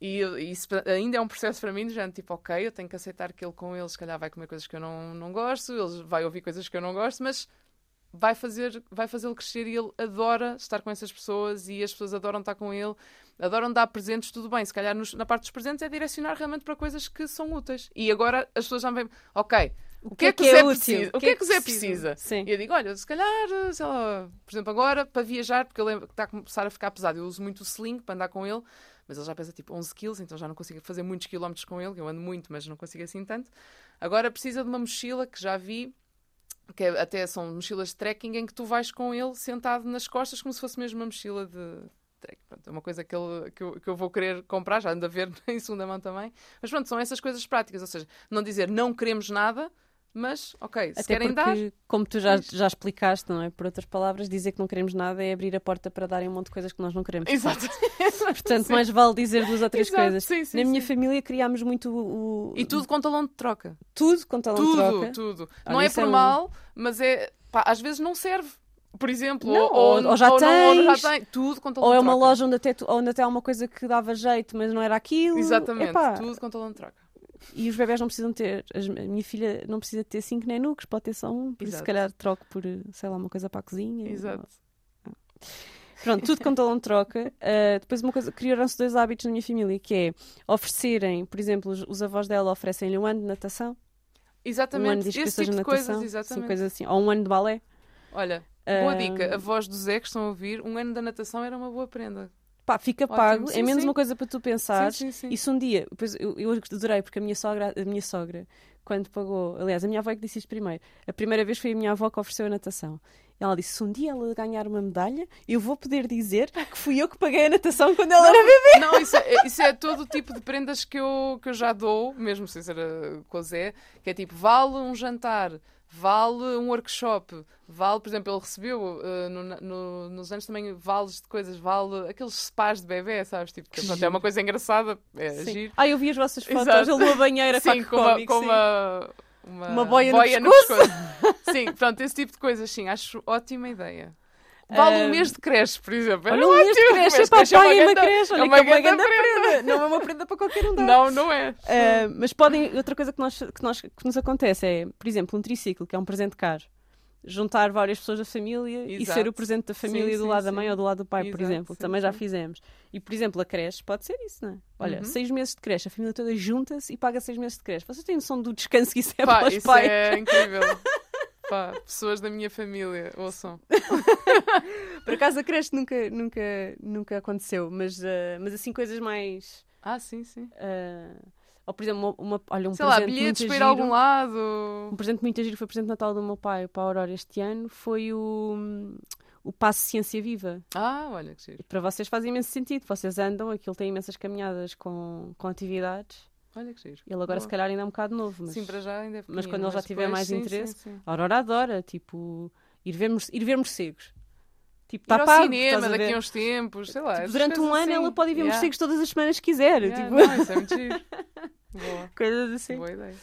e isso ainda é um processo para mim, de género, tipo, ok, eu tenho que aceitar que ele com ele se calhar vai comer coisas que eu não, não gosto, ele vai ouvir coisas que eu não gosto, mas vai fazer vai fazê-lo crescer e ele adora estar com essas pessoas e as pessoas adoram estar com ele, adoram dar presentes, tudo bem. Se calhar nos- na parte dos presentes é direcionar realmente para coisas que são úteis. E agora as pessoas já me veem, ok, o que, é que o Zé precisa? O que é que o Zé precisa? Sim. E eu digo, olha, se calhar, sei lá, por exemplo, agora para viajar, porque ele está a começar a ficar pesado, eu uso muito o sling para andar com ele, mas ele já pesa tipo 11 quilos, então já não consigo fazer muitos quilómetros com ele, que eu ando muito, mas não consigo assim tanto. Agora precisa de uma mochila que já vi, que é- até são mochilas de trekking, em que tu vais com ele sentado nas costas, como se fosse mesmo uma mochila de Pronto, é uma coisa que, ele, que, eu, que eu vou querer comprar, já ando a ver em segunda mão também. Mas pronto, são essas coisas práticas, ou seja, não dizer não queremos nada, mas ok, se Até querem porque, dar. como tu já, já explicaste, não é? Por outras palavras, dizer que não queremos nada é abrir a porta para darem um monte de coisas que nós não queremos. Exato. Portanto, Sim. mais vale dizer duas ou três Exato, coisas. sim, sim, Na minha família criámos muito o, E tudo com talão de troca. tudo com talão de tudo, troca. tudo. Olha, não é por é um- mal, mas é. pá, às vezes não serve. Por exemplo, Não, ou, ou- ou já não- ou tens. já tem. Tudo com Ou é uma troca. loja onde até, onde até há uma coisa que dava jeito, mas não era aquilo. Exatamente, Epá, tudo com talão de troca. E os bebés não precisam ter. a minha filha não precisa ter cinco nenucos, pode ter só um. Por isso, se calhar, troco por, sei lá, uma coisa para a cozinha. Exato. Pronto, tudo com talão de troca. Uh, depois, uma coisa, criaram-se dois hábitos na minha família, que é oferecerem, por exemplo, os, os avós dela oferecem-lhe um ano de natação, um ano Exatamente, de esse tipo de de coisas, natação, sim, exatamente. coisas assim, ou um ano de balé. Olha, boa dica. A voz do Zé que estão a ouvir, um ano da natação era uma boa prenda. Pá, fica Ótimo. pago, Sim, é menos sim. uma coisa para tu pensares. sim, sim, sim. E se um dia, depois eu, eu adorei, porque a minha sogra, a minha sogra, quando pagou, aliás, a minha avó é que disse isto primeiro. A primeira vez foi a minha avó que ofereceu a natação. Ela disse: se um dia ela ganhar uma medalha, eu vou poder dizer que fui eu que paguei a natação quando ela era bebê. Não, isso é, isso é todo o tipo de prendas que eu, que eu já dou, mesmo sem ser uh, com o Zé, que é tipo, vale um jantar, vale um workshop, vale, por exemplo, ele recebeu uh, no- no- nos anos também vales de coisas, vale aqueles spas de bebê, sabes? Tipo, que, pronto, é uma coisa engraçada, é Sim. giro. Ah, eu vi as vossas fotos, Exato. ele numa banheira Sim, com, uma, com uma, uma, Uma boia no pescoço. sim, pronto, esse tipo de coisas, sim, acho ótima ideia. Vale um Ahm, mês de creche, por exemplo. Olha, Era um mês de creche, Mês de pá, creche é uma paguem uma creche, olha é que uma é grande prenda. Não é uma prenda para qualquer um dar. Não, não é. Ah, mas podem, outra coisa que, nós, que, nós, que nos acontece é, por exemplo, um triciclo, que é um presente caro. Juntar várias pessoas da família e Exato. ser o presente da família Sim, do sim, lado da sim. mãe ou do lado do pai, por Exato, exemplo. sim, Também já fizemos. E, por exemplo, a creche pode ser isso, não é? Olha, Uhum. seis meses de creche, a família toda junta-se e paga seis meses de creche. Vocês têm noção do descanso que isso é Pá, para os isso pais? é incrível. Pá, pessoas da minha família, ouçam. Por acaso a creche nunca, nunca, nunca aconteceu, mas, ah, mas assim coisas mais. Ah, sim, sim. ah, ou, por exemplo, uma, uma- olha, um Sei lá, presente bilhetes muito para ir a algum lado. Um presente muito giro foi o presente de Natal do meu pai para a Aurora este ano foi o, o Passo Ciência Viva. Ah, olha que giro. E para vocês faz imenso sentido. Vocês andam, aquilo tem imensas caminhadas com, com atividades. Olha que giro. Ele agora, Boa. se calhar, ainda é um bocado novo. Mas Sim, para já ainda é mas pequenino, quando ele já tiver mais sim, interesse, sim, sim. a Aurora adora, tipo, ir ver, ir ver morcegos. Tipo, Ir está ao pago, cinema a daqui a uns tempos, sei lá. Tipo, durante um ano assim. ela pode ir ver Yeah. morcegos todas as semanas que quiser. Yeah, tipo, não, isso é muito giro. Boa, coisas assim. boa ideia.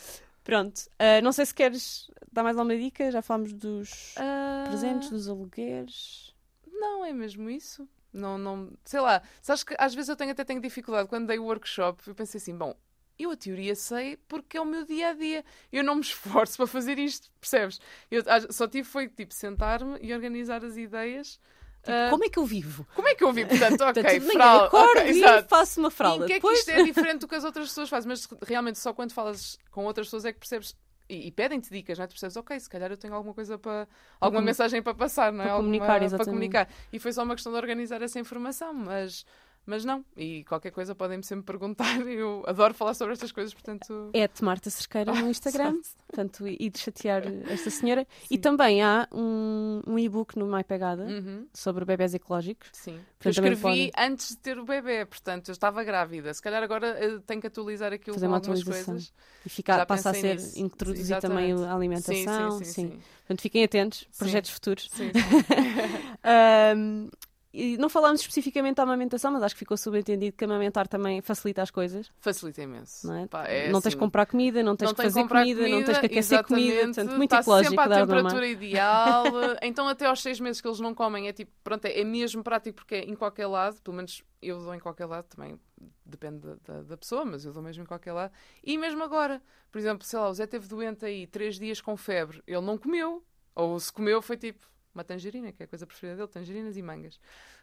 Pronto. Ah, não sei se queres dar mais alguma dica. Já falámos dos Ah, presentes, dos alugueres. Não, é mesmo isso. Não, não, sei lá, sabes que às vezes eu tenho, até tenho dificuldade. Quando dei o workshop, eu pensei assim, bom, eu a teoria sei porque é o meu dia a dia. Eu não me esforço para fazer isto, percebes? Eu só tive foi tipo sentar-me e organizar as ideias. Tipo, Ah, como é que eu vivo? como é que eu vi? Portanto, ok, fralda, acordo ok, e exato. faço uma E fralda. em que é que isto é diferente do que as outras pessoas fazem? Mas realmente só quando falas com outras pessoas é que percebes e, e pedem-te dicas, não é? Tu percebes, ok, se calhar eu tenho alguma coisa para. alguma mensagem para passar, não é? para Alguma- comunicar, para exatamente. comunicar. E foi só uma questão de organizar essa informação, mas. Mas não, e qualquer coisa podem-me sempre perguntar. Eu adoro falar sobre estas coisas, portanto. É de Marta Cerqueira no Instagram, portanto, e de chatear esta senhora. E Sim. também há um, um e-book no My Pegada Uhum, sobre bebés ecológicos. sim. Eu Portanto, também escrevi podem. antes de ter o bebê, portanto, eu estava grávida. Se calhar agora eh, tenho que atualizar aquilo Fazer com uma algumas coisas. E fica, Já passa a ser nisso. introduzir também Exatamente. a alimentação. Sim, sim, sim. sim. Portanto, fiquem atentos, projetos futuros. sim, sim. Ahm, e não falámos especificamente da amamentação, mas acho que ficou subentendido que amamentar também facilita as coisas. Facilita imenso. Não, é? Pá, é não tens assim, que comprar comida, não tens não que fazer comprar comida, não tens que aquecer comida, portanto, muito ecológico sempre à temperatura ideal. então, até aos seis meses que eles não comem, é tipo, pronto, é, é mesmo prático porque é em qualquer lado, pelo menos eu dou em qualquer lado também, depende da, da- da pessoa, mas eu dou mesmo em qualquer lado. E mesmo agora, por exemplo, sei lá, o Zé teve doente aí três dias com febre, ele não comeu, ou se comeu foi tipo uma tangerina, que é a coisa preferida dele, tangerinas e mangas.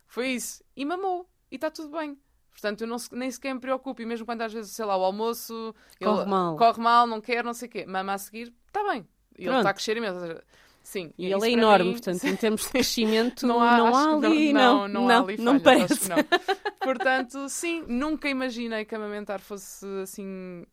Foi isso. E mamou. E está tudo bem. Portanto, eu não, nem sequer me preocupo. E mesmo quando às vezes, sei lá, o almoço Corre ele mal. corre mal, não quer, não sei o quê, mama a seguir, está bem. E ele está a crescer imenso. Sim. E isso ele é enorme, mim- portanto, em termos de crescimento, não não há, há, acho que ali, não, não, não, há ali não parece. não. Portanto, sim, nunca imaginei que amamentar fosse assim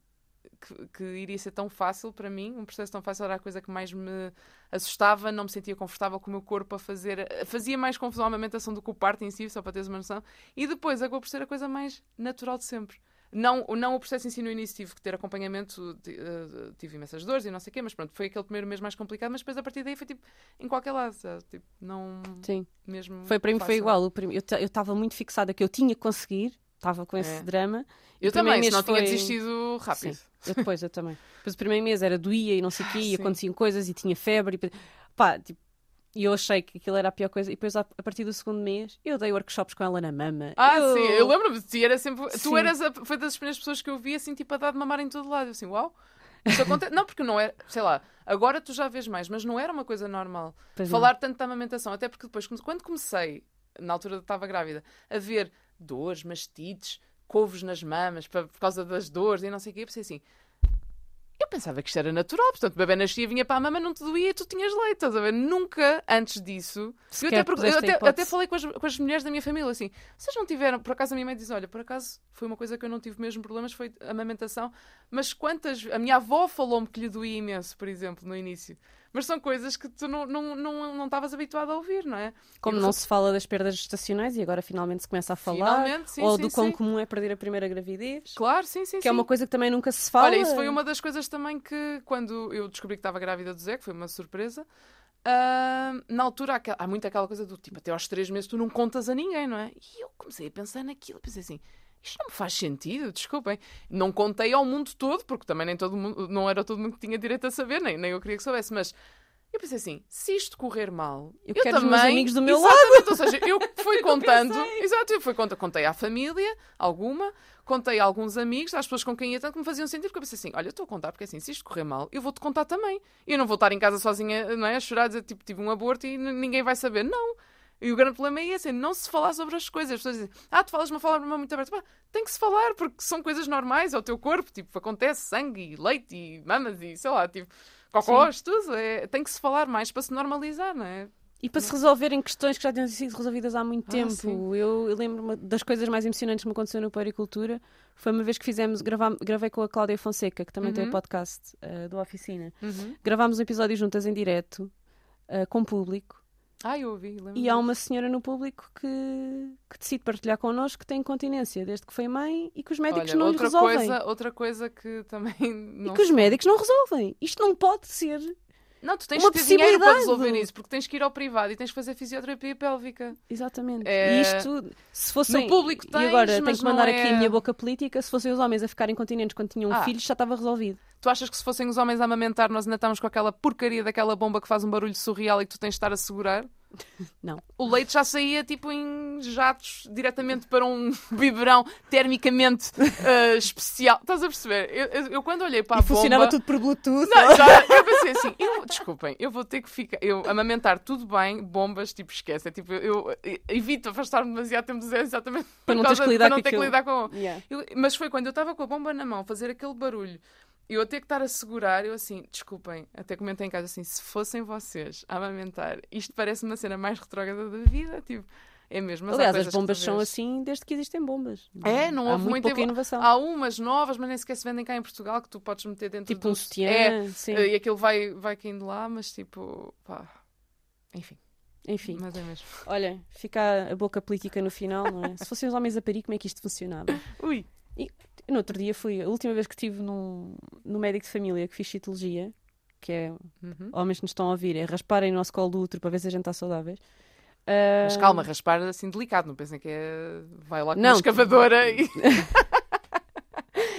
que, que iria ser tão fácil para mim. Um processo tão fácil era a coisa que mais me assustava, não me sentia confortável com o meu corpo a fazer. Fazia mais confusão a amamentação do que o parto em si, só para teres uma noção. E depois acabou por ser a coisa mais natural de sempre. Não, não o processo em si no início tive que ter acompanhamento, eh, tive imensas dores e não sei o quê, mas pronto, foi aquele primeiro mês mais complicado, mas depois a partir daí foi tipo em qualquer lado, sabe? tipo, não Sim, mesmo. foi para mim foi fácil. igual. Eu ta- eu estava muito fixada que eu tinha que conseguir, estava com esse É. drama. Eu também, mês senão tinha foi- desistido rápido. Sim, eu depois, eu também. Depois o primeiro mês era doía e não sei o quê, e Ah, aconteciam coisas e tinha febre. E, pá, tipo, e eu achei que aquilo era a pior coisa. E depois, a partir do segundo mês, eu dei workshops com ela na mama. Ah, eu... sim, eu lembro-me de ti, era sempre. Sim. Tu eras a, foi das primeiras pessoas que eu vi assim, tipo, a dar de mamar em todo lado. Eu assim, uau. Isso acontece. não, porque não era, sei lá, agora tu já vês mais, mas não era uma coisa normal. Pois não. Falar tanto da amamentação, até porque depois, quando comecei, na altura que estava grávida, a ver dores, mastites, couves nas mamas por causa das dores e não sei o quê, eu pensei assim. Eu pensava que isto era natural, portanto, o bebê nascia, vinha para a mama, não te doía e tu tinhas leite, estás a ver? Nunca antes disso. Eu Sequer até, eu até, até falei com as, com as mulheres da minha família assim: vocês não tiveram, por acaso a minha mãe diz: olha, por acaso foi uma coisa que eu não tive mesmo problemas, foi a amamentação, mas quantas. A minha avó falou-me que lhe doía imenso, por exemplo, no início. Mas são coisas que tu não não não não estavas habituado a ouvir, não é? Como Eu- não se fala das perdas gestacionais e agora finalmente se começa a falar. Finalmente, sim, ou sim, do quão sim. comum é perder a primeira gravidez. Claro, sim, sim, Que é uma coisa que também nunca se fala. Olha, isso foi uma das coisas também que, quando eu descobri que estava grávida do Zé, que foi uma surpresa, ah, na altura há, há muito aquela coisa do tipo, até aos três meses tu não contas a ninguém, não é? E eu comecei a pensar naquilo, pensei assim, isto não me faz sentido, desculpem. Não contei ao mundo todo, porque também nem todo mundo, não era todo mundo que tinha direito a saber, nem, nem eu queria que soubesse, mas eu pensei assim, se isto correr mal, Eu eu, quero os também... meus amigos do meu Exatamente, ou seja, eu fui contando, exato, eu fui contei à família, alguma, contei a alguns amigos, às pessoas com quem ia tanto que me faziam sentir, porque eu pensei assim, olha, eu estou a contar, porque assim, se isto correr mal, eu vou-te contar também. Eu não vou estar em casa sozinha, não é, a chorar, dizer, tipo, tive um aborto e ninguém vai saber. Não. E o grande problema é esse, é não se falar sobre as coisas. As pessoas dizem, ah, tu falas de uma forma muito aberta. Pá, tem que se falar, porque são coisas normais ao teu corpo. Tipo, acontece sangue, e leite e mamas e sei lá, tipo, cocós, tudo. É, tem que se falar mais para se normalizar, não é? E para se resolverem questões que já tinham sido resolvidas há muito Ah, tempo. Eu, eu lembro das coisas mais emocionantes que me aconteceu no Pericultura foi uma vez que fizemos, gravam- gravei com a Cláudia Fonseca, que também tem o Uhum. podcast eh, do Oficina. Gravámos um episódio juntas em direto, eh, com público. Ah, eu ouvi, lembro. E há uma senhora no público que, que decide partilhar connosco que tem incontinência desde que foi mãe e que os médicos Olha, não lhe outra resolvem. coisa, outra coisa que também E que os médicos não resolvem. Isto não pode ser. Não, tu tens uma que ter dinheiro para resolver isso, porque tens que ir ao privado e tens que fazer fisioterapia pélvica. Exatamente. É- E isto, se fossem. No público e tens, agora tenho que mandar não aqui é- a minha boca política. Se fossem os homens a ficarem continentes quando tinham Ah. filhos, já estava resolvido. Tu achas que se fossem os homens a amamentar, nós ainda estamos com aquela porcaria daquela bomba que faz um barulho surreal e que tu tens de estar a segurar? Não. O leite já saía tipo em jatos diretamente para um biberão termicamente eh, especial. Estás a perceber? Eu, eu- eu quando olhei para a e funcionava bomba... tudo por Bluetooth. Não, já, eu pensei assim, eu, desculpem, eu vou ter que ficar, eu amamentar tudo bem, bombas, tipo, esquece. É tipo, eu, evito afastar-me demasiado tempo Zé exatamente Para não causa- para não ter que lidar com. Yeah. Mas foi quando eu estava com a bomba na mão, fazer aquele barulho, eu a ter que estar a segurar, eu assim, desculpem, até comentei em casa assim, se fossem vocês a amamentar, isto parece uma cena mais retrógrada da vida, tipo. É mesmo. Mas Aliás, as bombas são assim desde que existem bombas. É, não Há houve muito muita pouca inovação. Há umas novas, mas nem sequer se vendem cá em Portugal que tu podes meter dentro tipo do um sutiã, É, sim. e aquilo vai, vai caindo lá, mas tipo, pá. Enfim, Enfim, mas é mesmo. olha, fica a boca política no final, não é? Se fossem os homens a parir, como é que isto funcionava? Ui. No outro dia fui, a última vez que estive num, no médico de família que fiz citologia, que é, Uhum. homens que nos estão a ouvir, é rasparem o nosso colo do útero para ver se a gente está saudáveis. Mas Ah, calma, raspar assim delicado, não pensem que é. Vai lá com Não. uma escavadora e.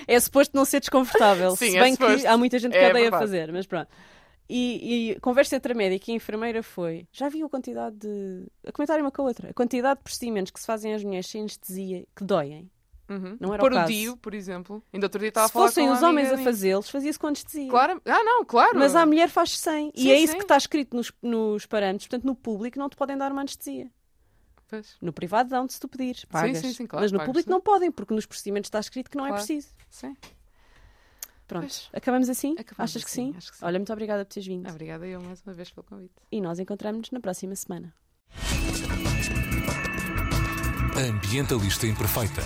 É suposto não ser desconfortável. Sim, se é bem que suposto. há muita gente que É odeia verdade. fazer, mas pronto. E, e conversa entre a médica e a enfermeira foi: já viu a quantidade de. a comentar uma com a outra, a quantidade de procedimentos que se fazem às mulheres sem anestesia que doem. Uhum. Não era o o caso. Por exemplo. Ainda outro dia estava Se a falar fossem com os homens a fazê-los, fazia-se com anestesia. Claro. Ah, não, claro. Mas a mulher faz sem. Sim, e é isso sim. que está escrito nos, nos parâmetros. Portanto, no público não te podem dar uma anestesia. Pois, No privado dão-te se tu pedires. Pagas. sim, sim, claro, Mas no pagas, público sim. não podem, porque nos procedimentos está escrito que não é Claro. preciso. sim. Pronto. Pois. Acabamos assim? Acabamos Achas que assim, sim? acho que sim. Olha, muito obrigada por teres vindo. Obrigada eu mais uma vez pelo convite. E nós encontramos-nos na próxima semana. Ambientalista Imperfeita.